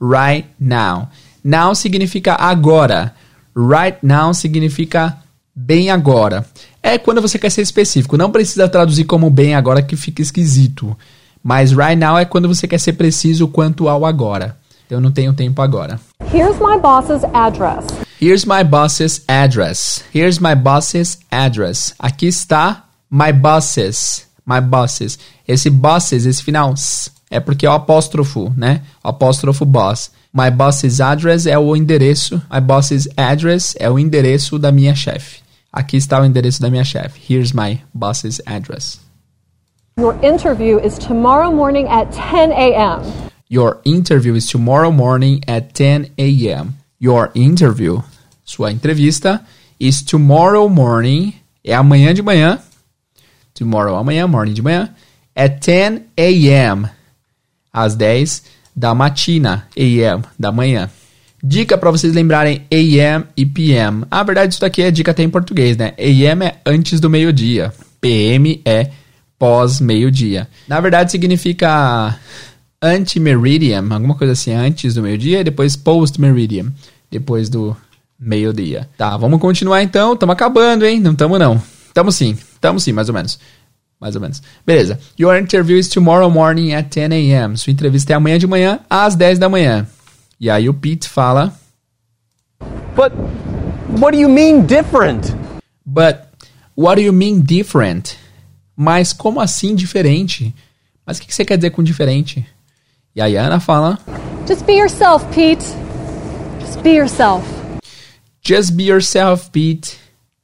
Right now. Now significa agora. Right now significa bem agora. É quando você quer ser específico. Não precisa traduzir como bem agora que fica esquisito. Mas right now é quando você quer ser preciso quanto ao agora. Eu não tenho tempo agora. Here's my boss's address. Here's my boss's address. Here's my boss's address. Aqui está my boss's. My bosses. Esse bosses, esse final é porque é o apóstrofo, né? O apóstrofo boss. My boss's address é o endereço. My boss's address é o endereço da minha chefe. Aqui está o endereço da minha chefe. Here's my boss's address. Your interview is tomorrow morning at 10 a.m. Your interview is tomorrow morning at 10 a.m. Your interview, sua entrevista, is tomorrow morning, é amanhã de manhã. Tomorrow, amanhã, morning de manhã, at 10 a.m. Às 10 da matina, a.m., da manhã. Dica para vocês lembrarem AM e PM. A verdade, isso daqui é dica até em português, né? AM é antes do meio-dia. PM é pós-meio-dia. Na verdade, significa anti-meridian, alguma coisa assim, antes do meio-dia e depois post-meridian, depois do meio-dia. Tá, vamos continuar então. Estamos acabando, hein? Não estamos não. Estamos sim. Estamos sim, mais ou menos. Mais ou menos. Beleza. Your interview is tomorrow morning at 10 a.m. Sua entrevista é amanhã de manhã às 10 da manhã. E aí o Pete fala: But what do you mean different? But what do you mean different? Mas como assim diferente? Mas o que você quer dizer com diferente? E aí a Ana fala: Just be yourself, Pete. Just be yourself. Just be yourself, Pete.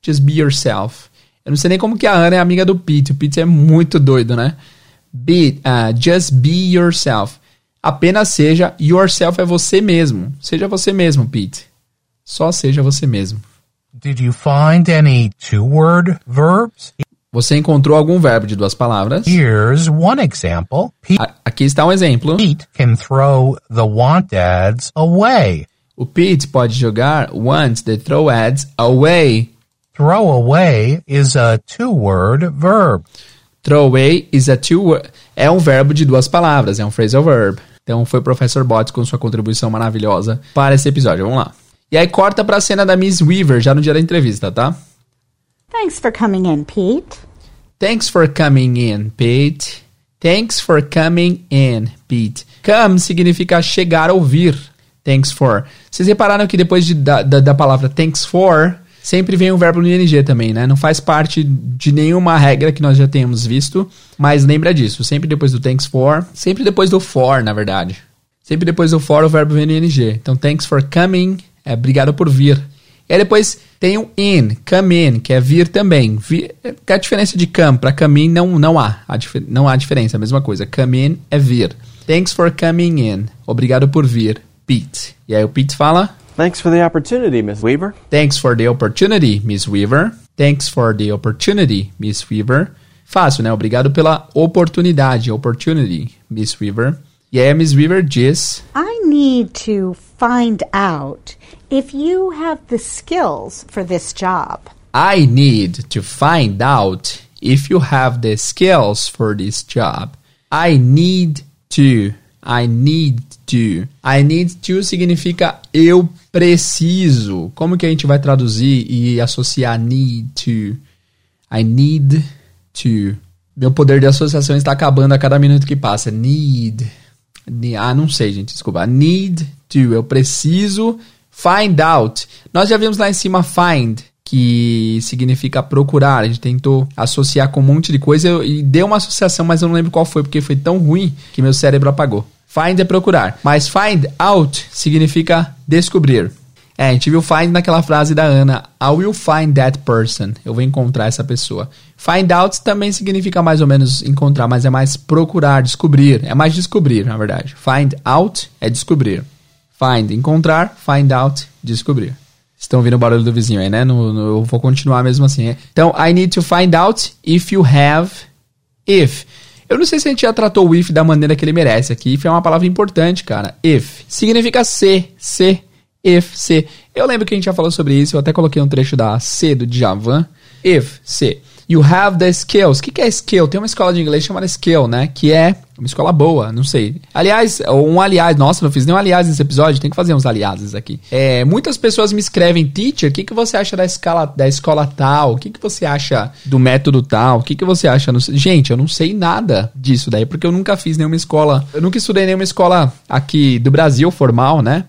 Just be yourself. Eu não sei nem como que a Ana é amiga do Pete. O Pete é muito doido, né? Be, uh, just be yourself. Apenas seja yourself é você mesmo. Seja você mesmo, Pete. Só seja você mesmo. Did you find any two-word verbs? Você encontrou algum verbo de duas palavras? Here's one example. Pete A- Aqui está um exemplo. can throw the want ads away. O Pete pode jogar want the throw ads away. Throw away is a two-word verb. Throw away is a two word. É um verbo de duas palavras, é um phrasal verb. Então foi o Professor Botts com sua contribuição maravilhosa para esse episódio. Vamos lá. E aí corta pra cena da Miss Weaver, já no dia da entrevista, tá? Thanks for coming in, Pete. Thanks for coming in, Pete. Thanks for coming in, Pete. Come significa chegar ou vir. Thanks for. Vocês repararam que depois de, da, da, da palavra thanks for, sempre vem o verbo no ing também, né? Não faz parte de nenhuma regra que nós já tenhamos visto, mas lembra disso. Sempre depois do thanks for, sempre depois do for, na verdade. Sempre depois do for, o verbo vem no ing. Então, thanks for coming é obrigado por vir. E aí depois tem o in, come in, que é vir também. Vir, a diferença de come para come in não, não há. Dif- não há diferença, é a mesma coisa. Come in é vir. Thanks for coming in. Obrigado por vir, Pete. E aí o Pete fala: Thanks for the opportunity, Miss Weaver. Thanks for the opportunity, Miss Weaver. Thanks for the opportunity, Miss Weaver. Fácil, né? Obrigado pela oportunidade, opportunity, Miss Weaver. E aí a Miss Weaver diz: I need to find out if you have the skills for this job. I need to find out if you have the skills for this job. I need to. I need to. I need to significa eu preciso. Como que a gente vai traduzir e associar need to? I need to. Meu poder de associação está acabando a cada minuto que passa. Need. Ne- Ah, não sei, gente, desculpa. Need to. Eu preciso find out. Nós já vimos lá em cima find, que significa procurar. A gente tentou associar com um monte de coisa e deu uma associação, mas eu não lembro qual foi, porque foi tão ruim que meu cérebro apagou. Find é procurar. Mas find out significa descobrir. É, a gente viu find naquela frase da Ana. I will find that person. Eu vou encontrar essa pessoa. Find out também significa mais ou menos encontrar, mas é mais procurar, descobrir. É mais descobrir, na verdade. Find out é descobrir. Find, encontrar. Find out, descobrir. Estão ouvindo o barulho do vizinho aí, né? No- no- eu vou continuar mesmo assim. Então, I need to find out if you have if. Eu não sei se a gente já tratou o if da maneira que ele merece aqui. If é uma palavra importante, cara. If. Significa se, se, if, se. Eu lembro que a gente já falou sobre isso. Eu até coloquei um trecho da C do Djavan. If, se. You have the skills. O que, que é skill? Tem uma escola de inglês chamada skill, né? Que é uma escola boa, não sei. Aliás, um aliás, nossa, não fiz nenhum aliás nesse episódio, tem que fazer uns aliases aqui. É, muitas pessoas me escrevem, teacher, o que, que você acha da escala da escola tal? O que, que você acha do método tal? O que, que você acha? No... Gente, eu não sei nada disso daí, porque eu nunca fiz nenhuma escola. Eu nunca estudei nenhuma escola aqui do Brasil formal, né?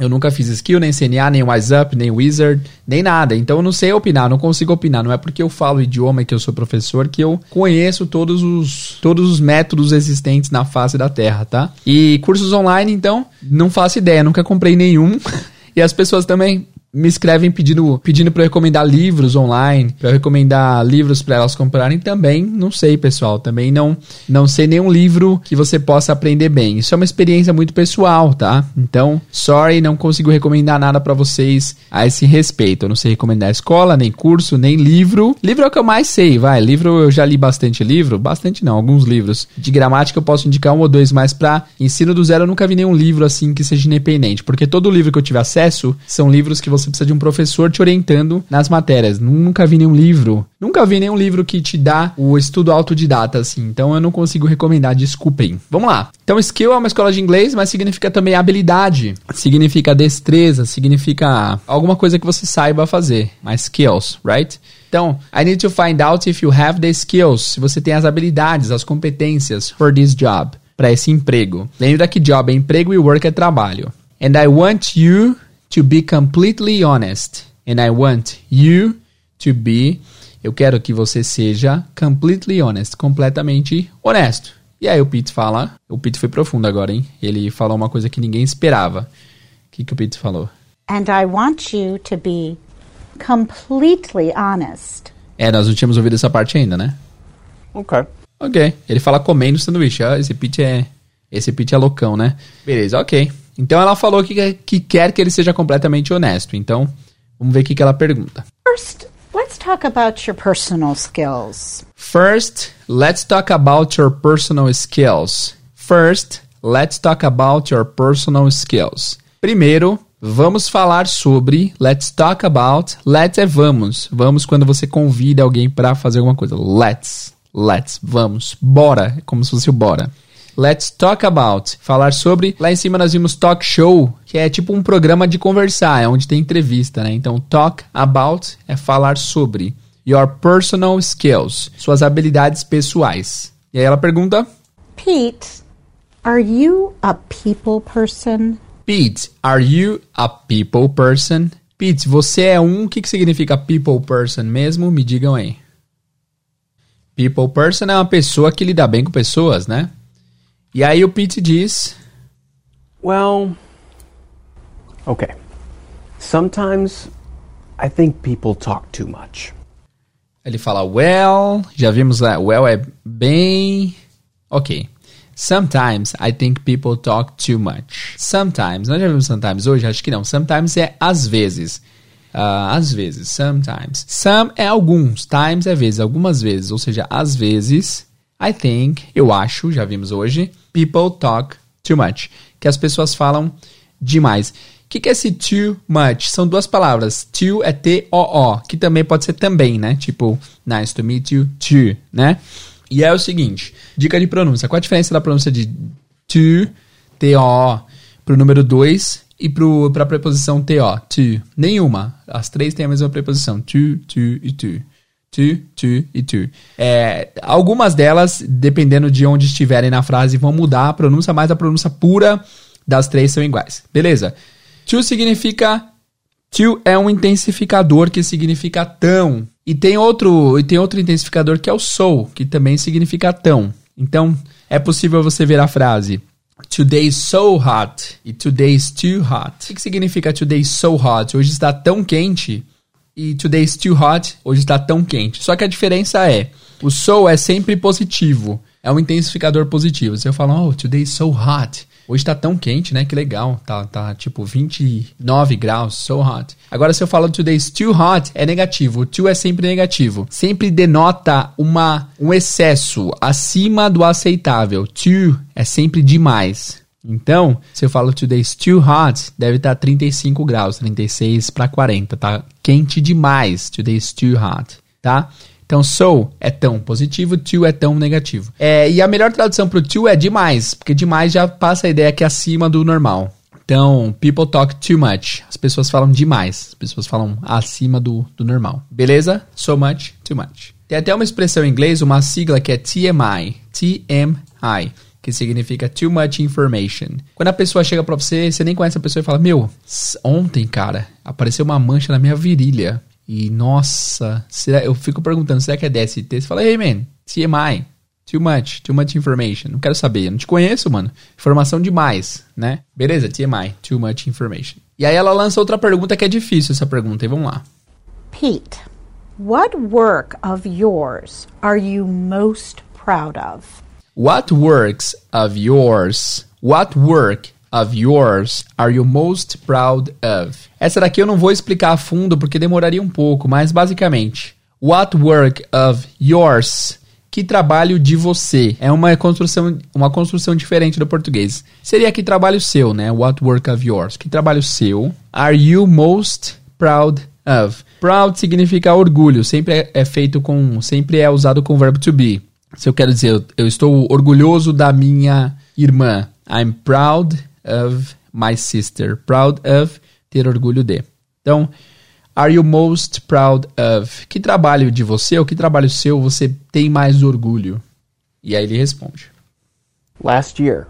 Eu nunca fiz skill, nem CNA, nem WhatsApp, nem Wizard, nem nada. Então eu não sei opinar, não consigo opinar. Não é porque eu falo idioma e que eu sou professor que eu conheço todos os, todos os métodos existentes na face da Terra, tá? E cursos online, então, não faço ideia, nunca comprei nenhum. e as pessoas também me escrevem pedindo, pedindo para eu recomendar livros online, para eu recomendar livros para elas comprarem também. Não sei, pessoal, também não não sei nenhum livro que você possa aprender bem. Isso é uma experiência muito pessoal, tá? Então, sorry, não consigo recomendar nada para vocês a esse respeito. Eu não sei recomendar escola, nem curso, nem livro. Livro é o que eu mais sei, vai. Livro eu já li bastante livro, bastante não, alguns livros. De gramática eu posso indicar um ou dois, mas para ensino do zero eu nunca vi nenhum livro assim que seja independente, porque todo livro que eu tive acesso são livros que você você precisa de um professor te orientando nas matérias. Nunca vi nenhum livro. Nunca vi nenhum livro que te dá o estudo autodidata, assim. Então eu não consigo recomendar, desculpem. Vamos lá. Então, skill é uma escola de inglês, mas significa também habilidade. Significa destreza, significa alguma coisa que você saiba fazer. Mas skills, right? Então, I need to find out if you have the skills. Se você tem as habilidades, as competências for this job. Para esse emprego. Lembra que job é emprego e work é trabalho. And I want you to be completely honest. And I want you to be. Eu quero que você seja completely honest, completamente honesto. E aí o Pete fala, o Pete foi profundo agora, hein? Ele falou uma coisa que ninguém esperava. O que, que o Pete falou? And I want you to be completely honest. É, nós não tínhamos ouvido essa parte ainda, né? Ok. Ok. Ele fala comendo sanduíche. Ah, esse Pete é. Esse Pete é loucão, né? Beleza, ok. Então ela falou que, que quer que ele seja completamente honesto. Então, vamos ver o que, que ela pergunta. First, let's talk about your personal skills. First, let's talk about your personal skills. First, let's talk about your personal skills. Primeiro, vamos falar sobre let's talk about. Let's é vamos. Vamos quando você convida alguém para fazer alguma coisa. Let's. Let's. Vamos. Bora. É como se fosse o bora. Let's Talk About. Falar sobre. Lá em cima nós vimos Talk Show, que é tipo um programa de conversar, é onde tem entrevista, né? Então, Talk About é falar sobre. Your personal skills. Suas habilidades pessoais. E aí ela pergunta: Pete, are you a people person? Pete, are you a people person? Pete, você é um. O que, que significa people person mesmo? Me digam aí. People person é uma pessoa que lida bem com pessoas, né? E aí o Pete diz: Well, okay. Sometimes I think people talk too much. Ele fala well, já vimos lá, well é bem. Ok. Sometimes I think people talk too much. Sometimes, nós já vimos sometimes hoje? Acho que não. Sometimes é às vezes. Uh, às vezes, sometimes. Some é alguns, times é vezes, algumas vezes. Ou seja, às vezes, I think, eu acho, já vimos hoje, people talk too much. Que as pessoas falam demais. O que, que é esse too much? São duas palavras. Too é T-O-O, que também pode ser também, né? Tipo, nice to meet you, too, né? E é o seguinte, dica de pronúncia. Qual a diferença da pronúncia de to, T-O, pro número 2 e para a preposição TO, to? Nenhuma. As três têm a mesma preposição. To, to e to to, to e to. É, algumas delas, dependendo de onde estiverem na frase, vão mudar a pronúncia, mas a pronúncia pura das três são iguais. Beleza? To significa. To é um intensificador que significa tão. E tem outro, e tem outro intensificador que é o so, que também significa tão. Então, é possível você ver a frase Today is so hot e today is too hot. O que significa today is so hot? Hoje está tão quente e today is too hot, hoje está tão quente. Só que a diferença é, o so é sempre positivo, é um intensificador positivo. Se eu falar, oh, today is so hot, hoje está tão quente, né? Que legal, tá, tá tipo 29 graus, so hot. Agora se eu falo today is too hot, é negativo. O too é sempre negativo. Sempre denota uma, um excesso acima do aceitável. Too é sempre demais. Então, se eu falo today's too hot, deve estar tá 35 graus, 36 para 40, tá quente demais. Today's too hot, tá? Então, so é tão positivo, to é tão negativo. É, e a melhor tradução pro to é demais, porque demais já passa a ideia que é acima do normal. Então, people talk too much. As pessoas falam demais. As pessoas falam acima do, do normal. Beleza? So much, too much. Tem até uma expressão em inglês, uma sigla que é TMI. TMI. Que significa too much information. Quando a pessoa chega pra você, você nem conhece a pessoa e fala: Meu, ontem, cara, apareceu uma mancha na minha virilha. E nossa, será, eu fico perguntando, será que é DST? Você fala, hey man, TMI, too much, too much information. Não quero saber, eu não te conheço, mano. Informação demais, né? Beleza, TMI, too much information. E aí ela lança outra pergunta que é difícil essa pergunta, e vamos lá. Pete, what work of yours are you most proud of? What works of yours? What work of yours are you most proud of? Essa daqui eu não vou explicar a fundo porque demoraria um pouco, mas basicamente, what work of yours? Que trabalho de você? É uma construção, uma construção diferente do português. Seria que trabalho seu, né? What work of yours? Que trabalho seu are you most proud of? Proud significa orgulho, sempre é, é feito com, sempre é usado com o verbo to be. Se eu quero dizer, eu, eu estou orgulhoso da minha irmã. I'm proud of my sister. Proud of, ter orgulho de. Então, are you most proud of? Que trabalho de você ou que trabalho seu você tem mais orgulho? E aí ele responde. Last year,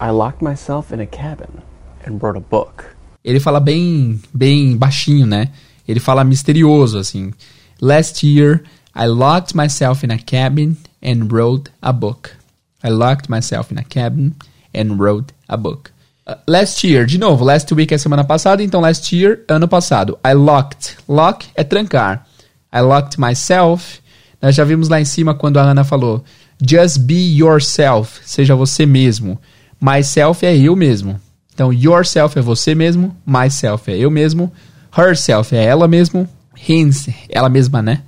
I locked myself in a cabin and wrote a book. Ele fala bem, bem baixinho, né? Ele fala misterioso assim. Last year, I locked myself in a cabin and wrote a book. I locked myself in a cabin and wrote a book. Uh, last year, de novo, last week é semana passada, então last year, ano passado. I locked. Lock é trancar. I locked myself. Nós já vimos lá em cima quando a Ana falou just be yourself, seja você mesmo. Myself é eu mesmo. Então, yourself é você mesmo, myself é eu mesmo, herself é ela mesmo, hims, ela mesma, né?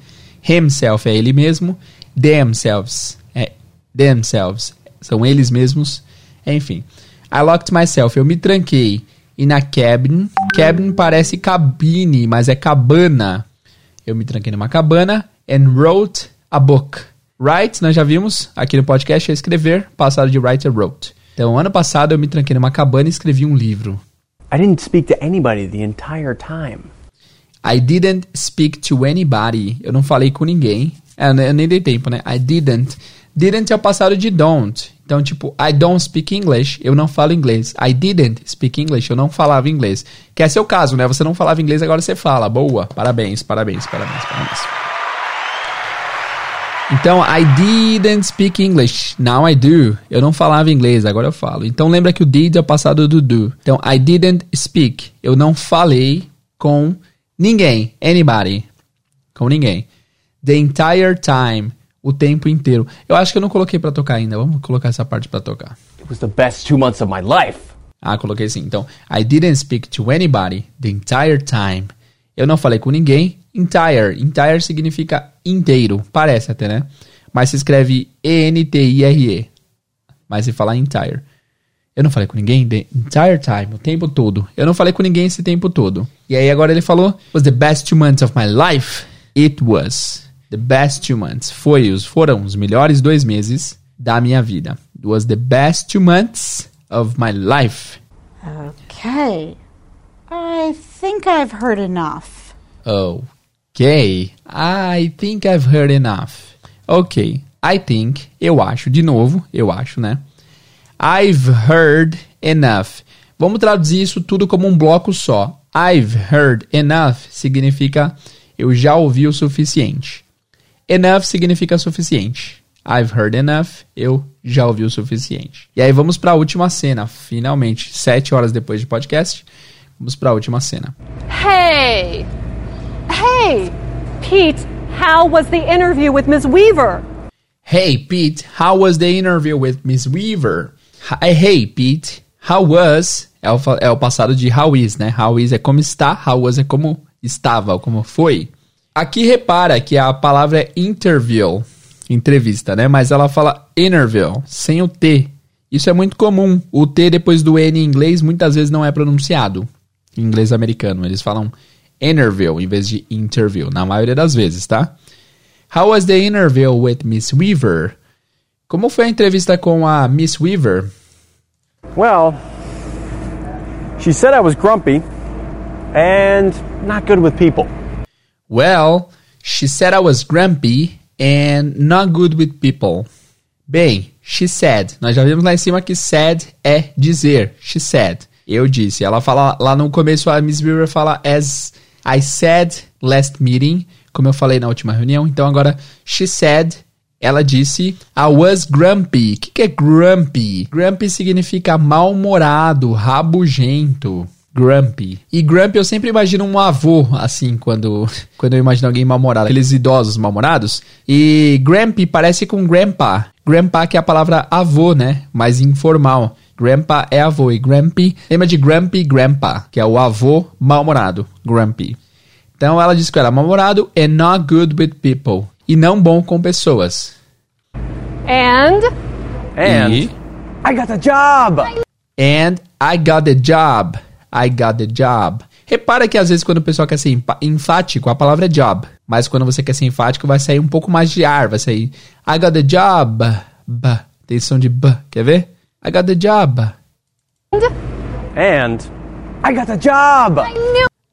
Himself é ele mesmo, themselves é themselves, são eles mesmos, enfim. I locked myself. Eu me tranquei. E na cabin. Cabin parece cabine, mas é cabana. Eu me tranquei numa cabana and wrote a book. Write, nós já vimos aqui no podcast, é escrever. Passado de write é wrote. Então, ano passado eu me tranquei numa cabana e escrevi um livro. I didn't speak to anybody the entire time. I didn't speak to anybody. Eu não falei com ninguém. É, eu nem dei tempo, né? I didn't. Didn't é o passado de don't. Então, tipo, I don't speak English, eu não falo inglês. I didn't speak English, eu não falava inglês. Que é seu caso, né? Você não falava inglês, agora você fala. Boa, parabéns, parabéns, parabéns, parabéns. Então, I didn't speak English. Now I do. Eu não falava inglês, agora eu falo. Então, lembra que o did é o passado do do. Então, I didn't speak. Eu não falei com ninguém. Anybody. Com ninguém. The entire time o tempo inteiro. Eu acho que eu não coloquei para tocar ainda. Vamos colocar essa parte para tocar. It was the best two months of my life. Ah, coloquei sim. Então, I didn't speak to anybody the entire time. Eu não falei com ninguém. Entire. Entire significa inteiro. Parece até, né? Mas se escreve E-N-T-I-R-E. Mas se fala entire. Eu não falei com ninguém the entire time, o tempo todo. Eu não falei com ninguém esse tempo todo. E aí agora ele falou, was the best two months of my life. It was. The best two months. Foi os, foram os melhores dois meses da minha vida. It was the best two months of my life. Okay. I think I've heard enough. Okay. I think I've heard enough. Ok. I think, eu acho, de novo, eu acho, né? I've heard enough. Vamos traduzir isso tudo como um bloco só. I've heard enough significa eu já ouvi o suficiente. Enough significa suficiente. I've heard enough. Eu já ouvi o suficiente. E aí vamos para a última cena, finalmente, sete horas depois de podcast. Vamos para a última cena. Hey! Hey! Pete, how was the interview with Ms. Weaver? Hey Pete, how was the interview with Miss Weaver? Hi, hey Pete, how was? É o, é o passado de how is, né? How is é como está, how was é como estava, como foi. Aqui repara que a palavra é interview, entrevista, né? Mas ela fala interview, sem o T. Isso é muito comum. O T depois do N em inglês muitas vezes não é pronunciado. Em inglês americano, eles falam interview em vez de interview, na maioria das vezes, tá? How was the interview with Miss Weaver? Como foi a entrevista com a Miss Weaver? Well, she said I was grumpy and not good with people. Well, she said I was grumpy and not good with people. Bem, she said. Nós já vimos lá em cima que said é dizer. She said. Eu disse. Ela fala lá no começo, a Miss Weaver fala as I said last meeting, como eu falei na última reunião. Então agora, she said, ela disse, I was grumpy. O que, que é grumpy? Grumpy significa mal-humorado, rabugento. Grumpy. E grumpy eu sempre imagino um avô, assim, quando, quando eu imagino alguém mal-humorado. Aqueles idosos mal-humorados. E grumpy parece com grandpa. Grandpa que é a palavra avô, né? Mais informal. Grandpa é avô e Grumpy lembra de Grumpy Grandpa, que é o avô mal-humorado. Grumpy. Então ela diz que era mal-humorado and not good with people. E não bom com pessoas. And And E- I got the job. And I got the job. I got the job. Repara que às vezes quando o pessoal quer ser enfático, a palavra é job. Mas quando você quer ser enfático, vai sair um pouco mais de ar. Vai sair I got the job. B. Tem som de B. Quer ver? I got the job. And I got the job.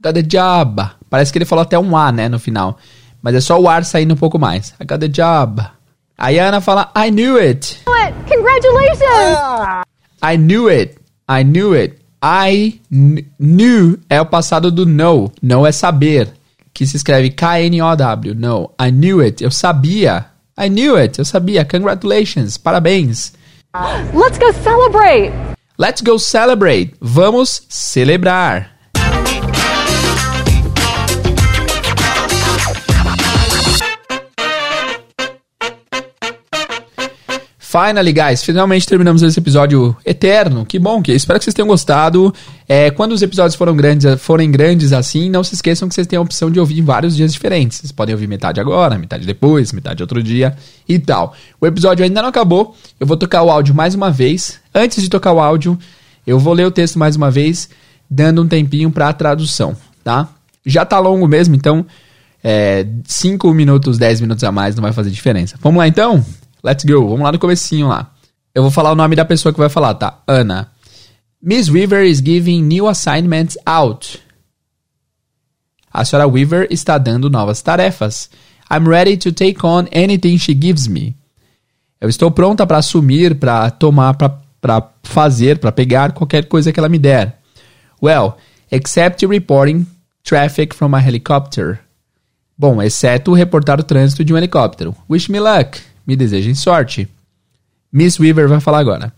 Got the job. Parece que ele falou até um A, né, no final. Mas é só o ar saindo um pouco mais. I got the job. Aí a Ana fala, I knew it. congratulations! I knew it. I knew it. I kn- knew é o passado do know. Know é saber. Que se escreve K-N-O-W. Know. I knew it. Eu sabia. I knew it. Eu sabia. Congratulations. Parabéns. Let's go celebrate! Let's go celebrate. Vamos celebrar. Finally, guys, finalmente terminamos esse episódio eterno. Que bom, que espero que vocês tenham gostado. É, quando os episódios foram grandes, forem grandes assim, não se esqueçam que vocês têm a opção de ouvir vários dias diferentes. Vocês podem ouvir metade agora, metade depois, metade outro dia e tal. O episódio ainda não acabou. Eu vou tocar o áudio mais uma vez. Antes de tocar o áudio, eu vou ler o texto mais uma vez, dando um tempinho para a tradução, tá? Já tá longo mesmo, então 5 minutos, 10 minutos a mais não vai fazer diferença. Vamos lá então? Let's go. Vamos lá no comecinho lá. Eu vou falar o nome da pessoa que vai falar, tá? Ana. Miss Weaver is giving new assignments out. A senhora Weaver está dando novas tarefas. I'm ready to take on anything she gives me. Eu estou pronta para assumir, para tomar, para fazer, para pegar qualquer coisa que ela me der. Well, except reporting traffic from a helicopter. Bom, exceto reportar o trânsito de um helicóptero. Wish me luck. Me desejem sorte. Miss Weaver vai falar agora.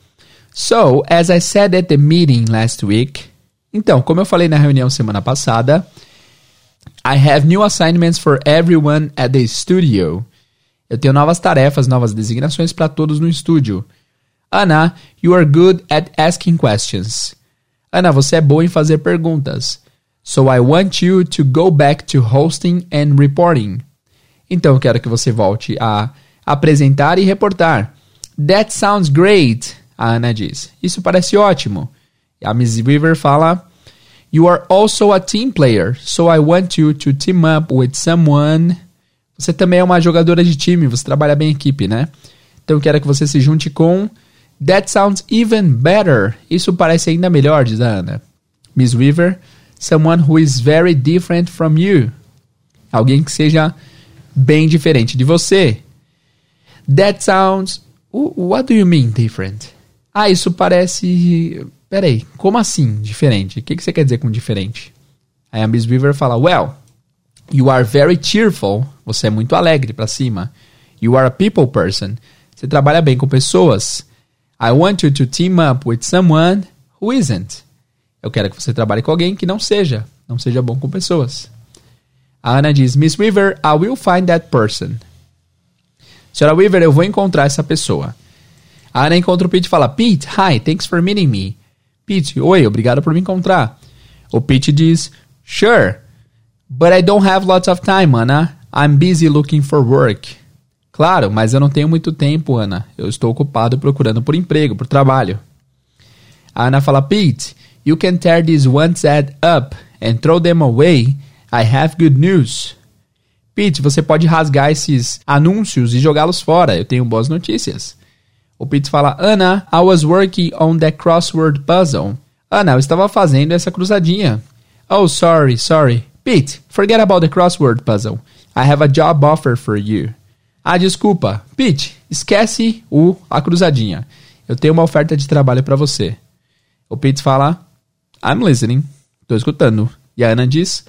So, as I said at the meeting last week. Então, como eu falei na reunião semana passada, I have new assignments for everyone at the studio. Eu tenho novas tarefas, novas designações para todos no estúdio. Ana, you are good at asking questions. Ana, você é boa em fazer perguntas. So I want you to go back to hosting and reporting. Então eu quero que você volte a apresentar e reportar. That sounds great, a Ana diz. Isso parece ótimo. A Miss Weaver fala: You are also a team player, so I want you to team up with someone. Você também é uma jogadora de time, você trabalha bem em equipe, né? Então eu quero que você se junte com. That sounds even better. Isso parece ainda melhor, diz a Ana. Miss Weaver, someone who is very different from you. Alguém que seja bem diferente de você. That sounds. What do you mean different? Ah, isso parece. Peraí, como assim diferente? O que, que você quer dizer com diferente? Aí a Miss Weaver fala: Well, you are very cheerful. Você é muito alegre pra cima. You are a people person. Você trabalha bem com pessoas. I want you to team up with someone who isn't. Eu quero que você trabalhe com alguém que não seja, não seja bom com pessoas. A Ana diz: Miss Weaver, I will find that person. Senhora Weaver, eu vou encontrar essa pessoa. A Ana encontra o Pete e fala: Pete, hi, thanks for meeting me. Pete, oi, obrigado por me encontrar. O Pete diz: Sure, but I don't have lots of time, Ana. I'm busy looking for work. Claro, mas eu não tenho muito tempo, Ana. Eu estou ocupado procurando por emprego, por trabalho. A Ana fala: Pete, you can tear these ones up and throw them away. I have good news. Pete, você pode rasgar esses anúncios e jogá-los fora. Eu tenho boas notícias. O Pete fala: Ana, I was working on that crossword puzzle. Ana, eu estava fazendo essa cruzadinha. Oh, sorry, sorry. Pete, forget about the crossword puzzle. I have a job offer for you. Ah, desculpa. Pete, esquece o a cruzadinha. Eu tenho uma oferta de trabalho para você. O Pete fala: I'm listening. Tô escutando. E a Ana diz: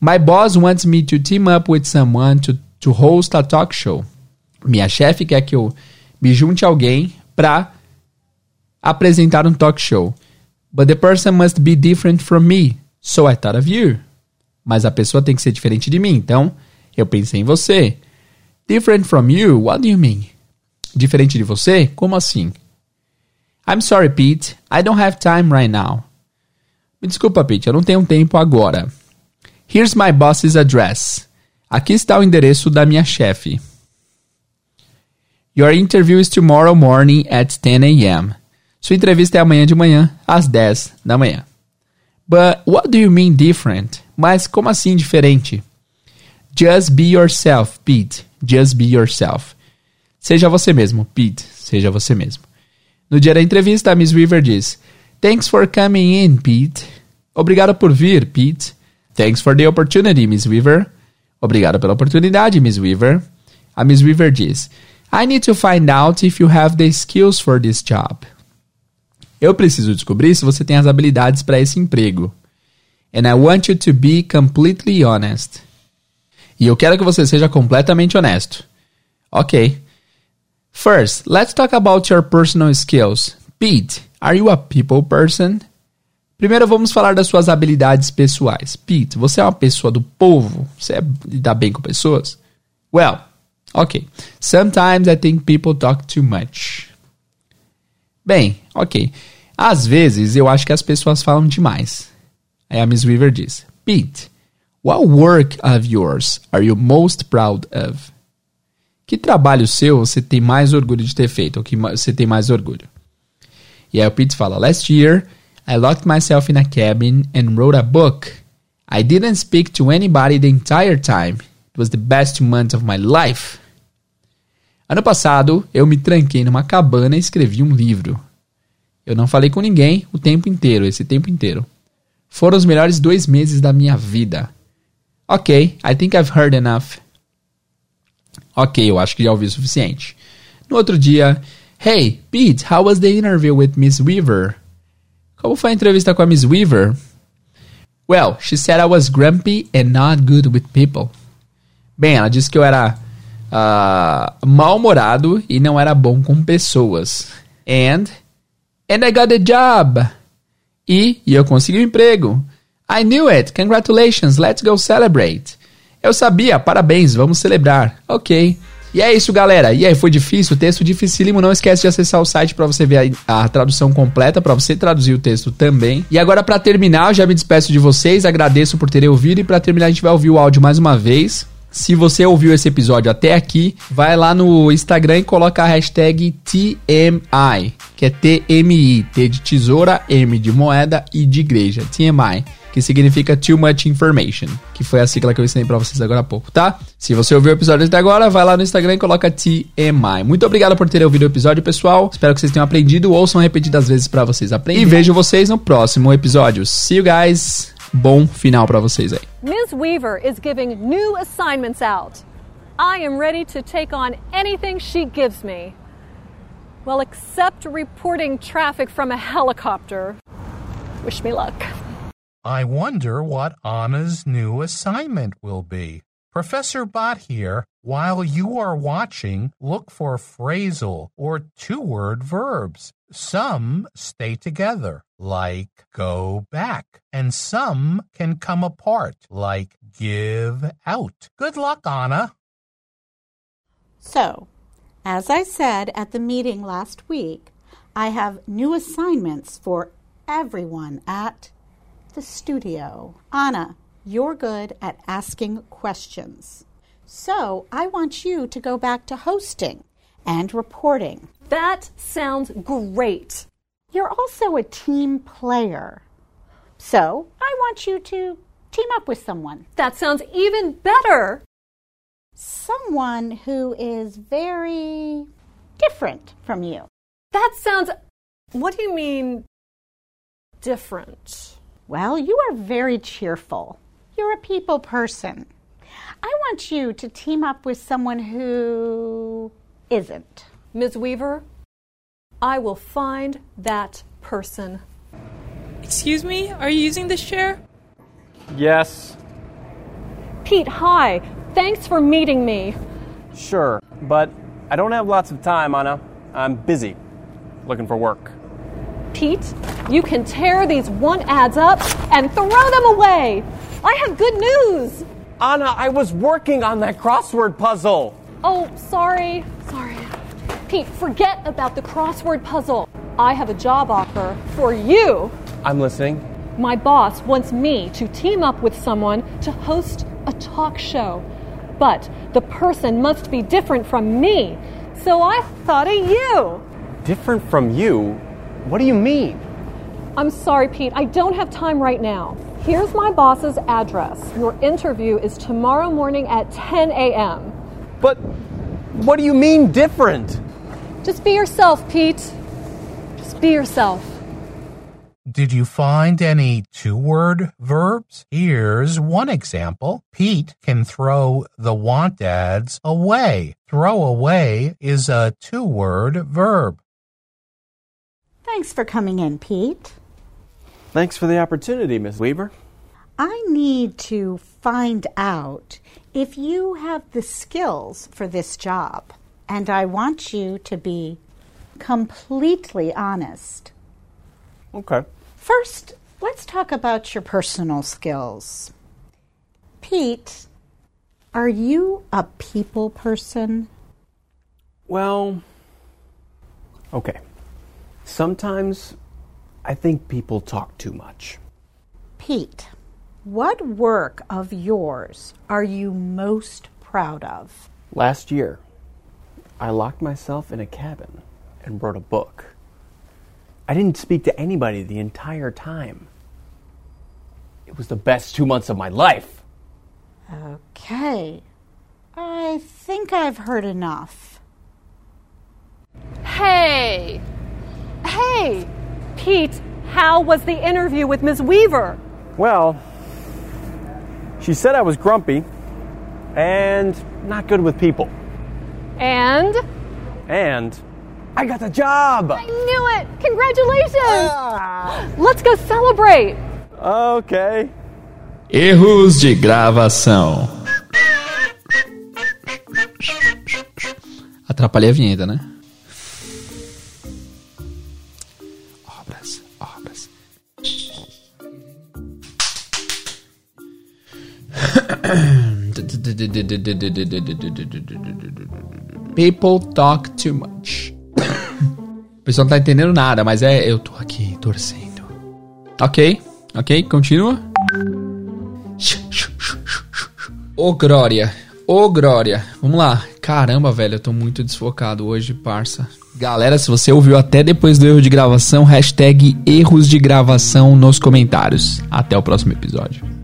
My boss wants me to team up with someone to, to host a talk show. Minha chefe quer que eu me junte a alguém para apresentar um talk show. But the person must be different from me. So I thought of you. Mas a pessoa tem que ser diferente de mim, então eu pensei em você. Different from you? What do you mean? Diferente de você? Como assim? I'm sorry, Pete. I don't have time right now. Me desculpa, Pete, eu não tenho tempo agora. Here's my boss's address. Aqui está o endereço da minha chefe. Your interview is tomorrow morning at 10 a.m. Sua entrevista é amanhã de manhã, às 10 da manhã. But what do you mean different? Mas como assim diferente? Just be yourself, Pete. Just be yourself. Seja você mesmo, Pete. Seja você mesmo. No dia da entrevista, a Miss Weaver diz: Thanks for coming in, Pete. Obrigado por vir, Pete. Thanks for the opportunity, Miss Weaver. Obrigado pela oportunidade, Miss Weaver. A Miss Weaver diz: I need to find out if you have the skills for this job. Eu preciso descobrir se você tem as habilidades para esse emprego. And I want you to be completely honest. E eu quero que você seja completamente honesto. Ok. First, let's talk about your personal skills. Pete, are you a people person? Primeiro vamos falar das suas habilidades pessoais. Pete, você é uma pessoa do povo? Você é, dá bem com pessoas? Well, ok. Sometimes I think people talk too much. Bem, ok. Às vezes eu acho que as pessoas falam demais. Aí a Miss Weaver diz: Pete, what work of yours are you most proud of? Que trabalho seu você tem mais orgulho de ter feito? Ou que você tem mais orgulho? E aí o Pete fala: Last year, I locked myself in a cabin and wrote a book. I didn't speak to anybody the entire time. It was the best month of my life. Ano passado, eu me tranquei numa cabana e escrevi um livro. Eu não falei com ninguém o tempo inteiro, esse tempo inteiro. Foram os melhores dois meses da minha vida. Ok, I think I've heard enough. Ok, eu acho que já ouvi o suficiente. No outro dia, Hey, Pete, how was the interview with Miss Weaver? Como foi a entrevista com a Miss Weaver? Well, she said I was grumpy and not good with people. Bem, ela disse que eu era uh, mal-humorado e não era bom com pessoas. And, and I got the job. E, e eu consegui um emprego. I knew it. Congratulations. Let's go celebrate. Eu sabia. Parabéns. Vamos celebrar. Ok. E é isso, galera. E aí, foi difícil? O texto dificílimo. Não esquece de acessar o site para você ver a, a tradução completa, para você traduzir o texto também. E agora, para terminar, eu já me despeço de vocês. Agradeço por terem ouvido. E para terminar, a gente vai ouvir o áudio mais uma vez. Se você ouviu esse episódio até aqui, vai lá no Instagram e coloca a hashtag TMI, que é TMI, T de tesoura, M de moeda e de igreja, TMI, que significa Too Much Information, que foi a sigla que eu ensinei para vocês agora há pouco, tá? Se você ouviu o episódio até agora, vai lá no Instagram e coloca TMI. Muito obrigado por terem ouvido o episódio, pessoal. Espero que vocês tenham aprendido, ouçam repetidas vezes para vocês aprenderem. E vejo vocês no próximo episódio. See you guys! Bom final para vocês aí. Ms. Weaver is giving new assignments out. I am ready to take on anything she gives me. Well, except reporting traffic from a helicopter. Wish me luck. I wonder what Anna's new assignment will be. Professor Bott here. While you are watching, look for phrasal or two word verbs. Some stay together, like go back, and some can come apart, like give out. Good luck, Anna. So, as I said at the meeting last week, I have new assignments for everyone at the studio. Anna, you're good at asking questions. So, I want you to go back to hosting and reporting. That sounds great. You're also a team player. So, I want you to team up with someone. That sounds even better. someone who is very different from you. That sounds. What do you mean, different? Well, you are very cheerful. You're a people person. I want you to team up with someone who isn't. Ms. Weaver, I will find that person. Excuse me, are you using this chair? Yes, Pete, hi. Thanks for meeting me. sure, but I don't have lots of time, Anna. I'm busy looking for work. Pete, you can tear these one ads up and throw them away. I have good news. Anna, I was working on that crossword puzzle. Oh, sorry. Sorry. Pete, forget about the crossword puzzle. I have a job offer for you. I'm listening. My boss wants me to team up with someone to host a talk show. But the person must be different from me. So I thought of you. Different from you? What do you mean? I'm sorry, Pete. I don't have time right now. Here's my boss's address. Your interview is tomorrow morning at 10 a.m. But what do you mean different? Just be yourself, Pete. Just be yourself. Did you find any two word verbs? Here's one example. Pete can throw the want ads away. Throw away is a two word verb. Thanks for coming in, Pete. Thanks for the opportunity, Miss Weaver. I need to find out if you have the skills for this job. And I want you to be completely honest. Okay. First, let's talk about your personal skills. Pete, are you a people person? Well, okay. Sometimes I think people talk too much. Pete, what work of yours are you most proud of? Last year, I locked myself in a cabin and wrote a book. I didn't speak to anybody the entire time. It was the best two months of my life. Okay. I think I've heard enough. Hey! Hey! Pete, how was the interview with Ms. Weaver? Well, she said I was grumpy and not good with people. And? And I got the job! I knew it! Congratulations! Ah! Let's go celebrate! Okay. Erros de gravação. Atrapalhei a vinheta, né? People talk too much. O pessoal não tá entendendo nada, mas é. Eu tô aqui torcendo. Ok, ok, continua. Ô, Glória. Ô, Glória. Vamos lá. Caramba, velho, eu tô muito desfocado hoje, parça. Galera, se você ouviu até depois do erro de gravação, hashtag erros de gravação nos comentários. Até o próximo episódio.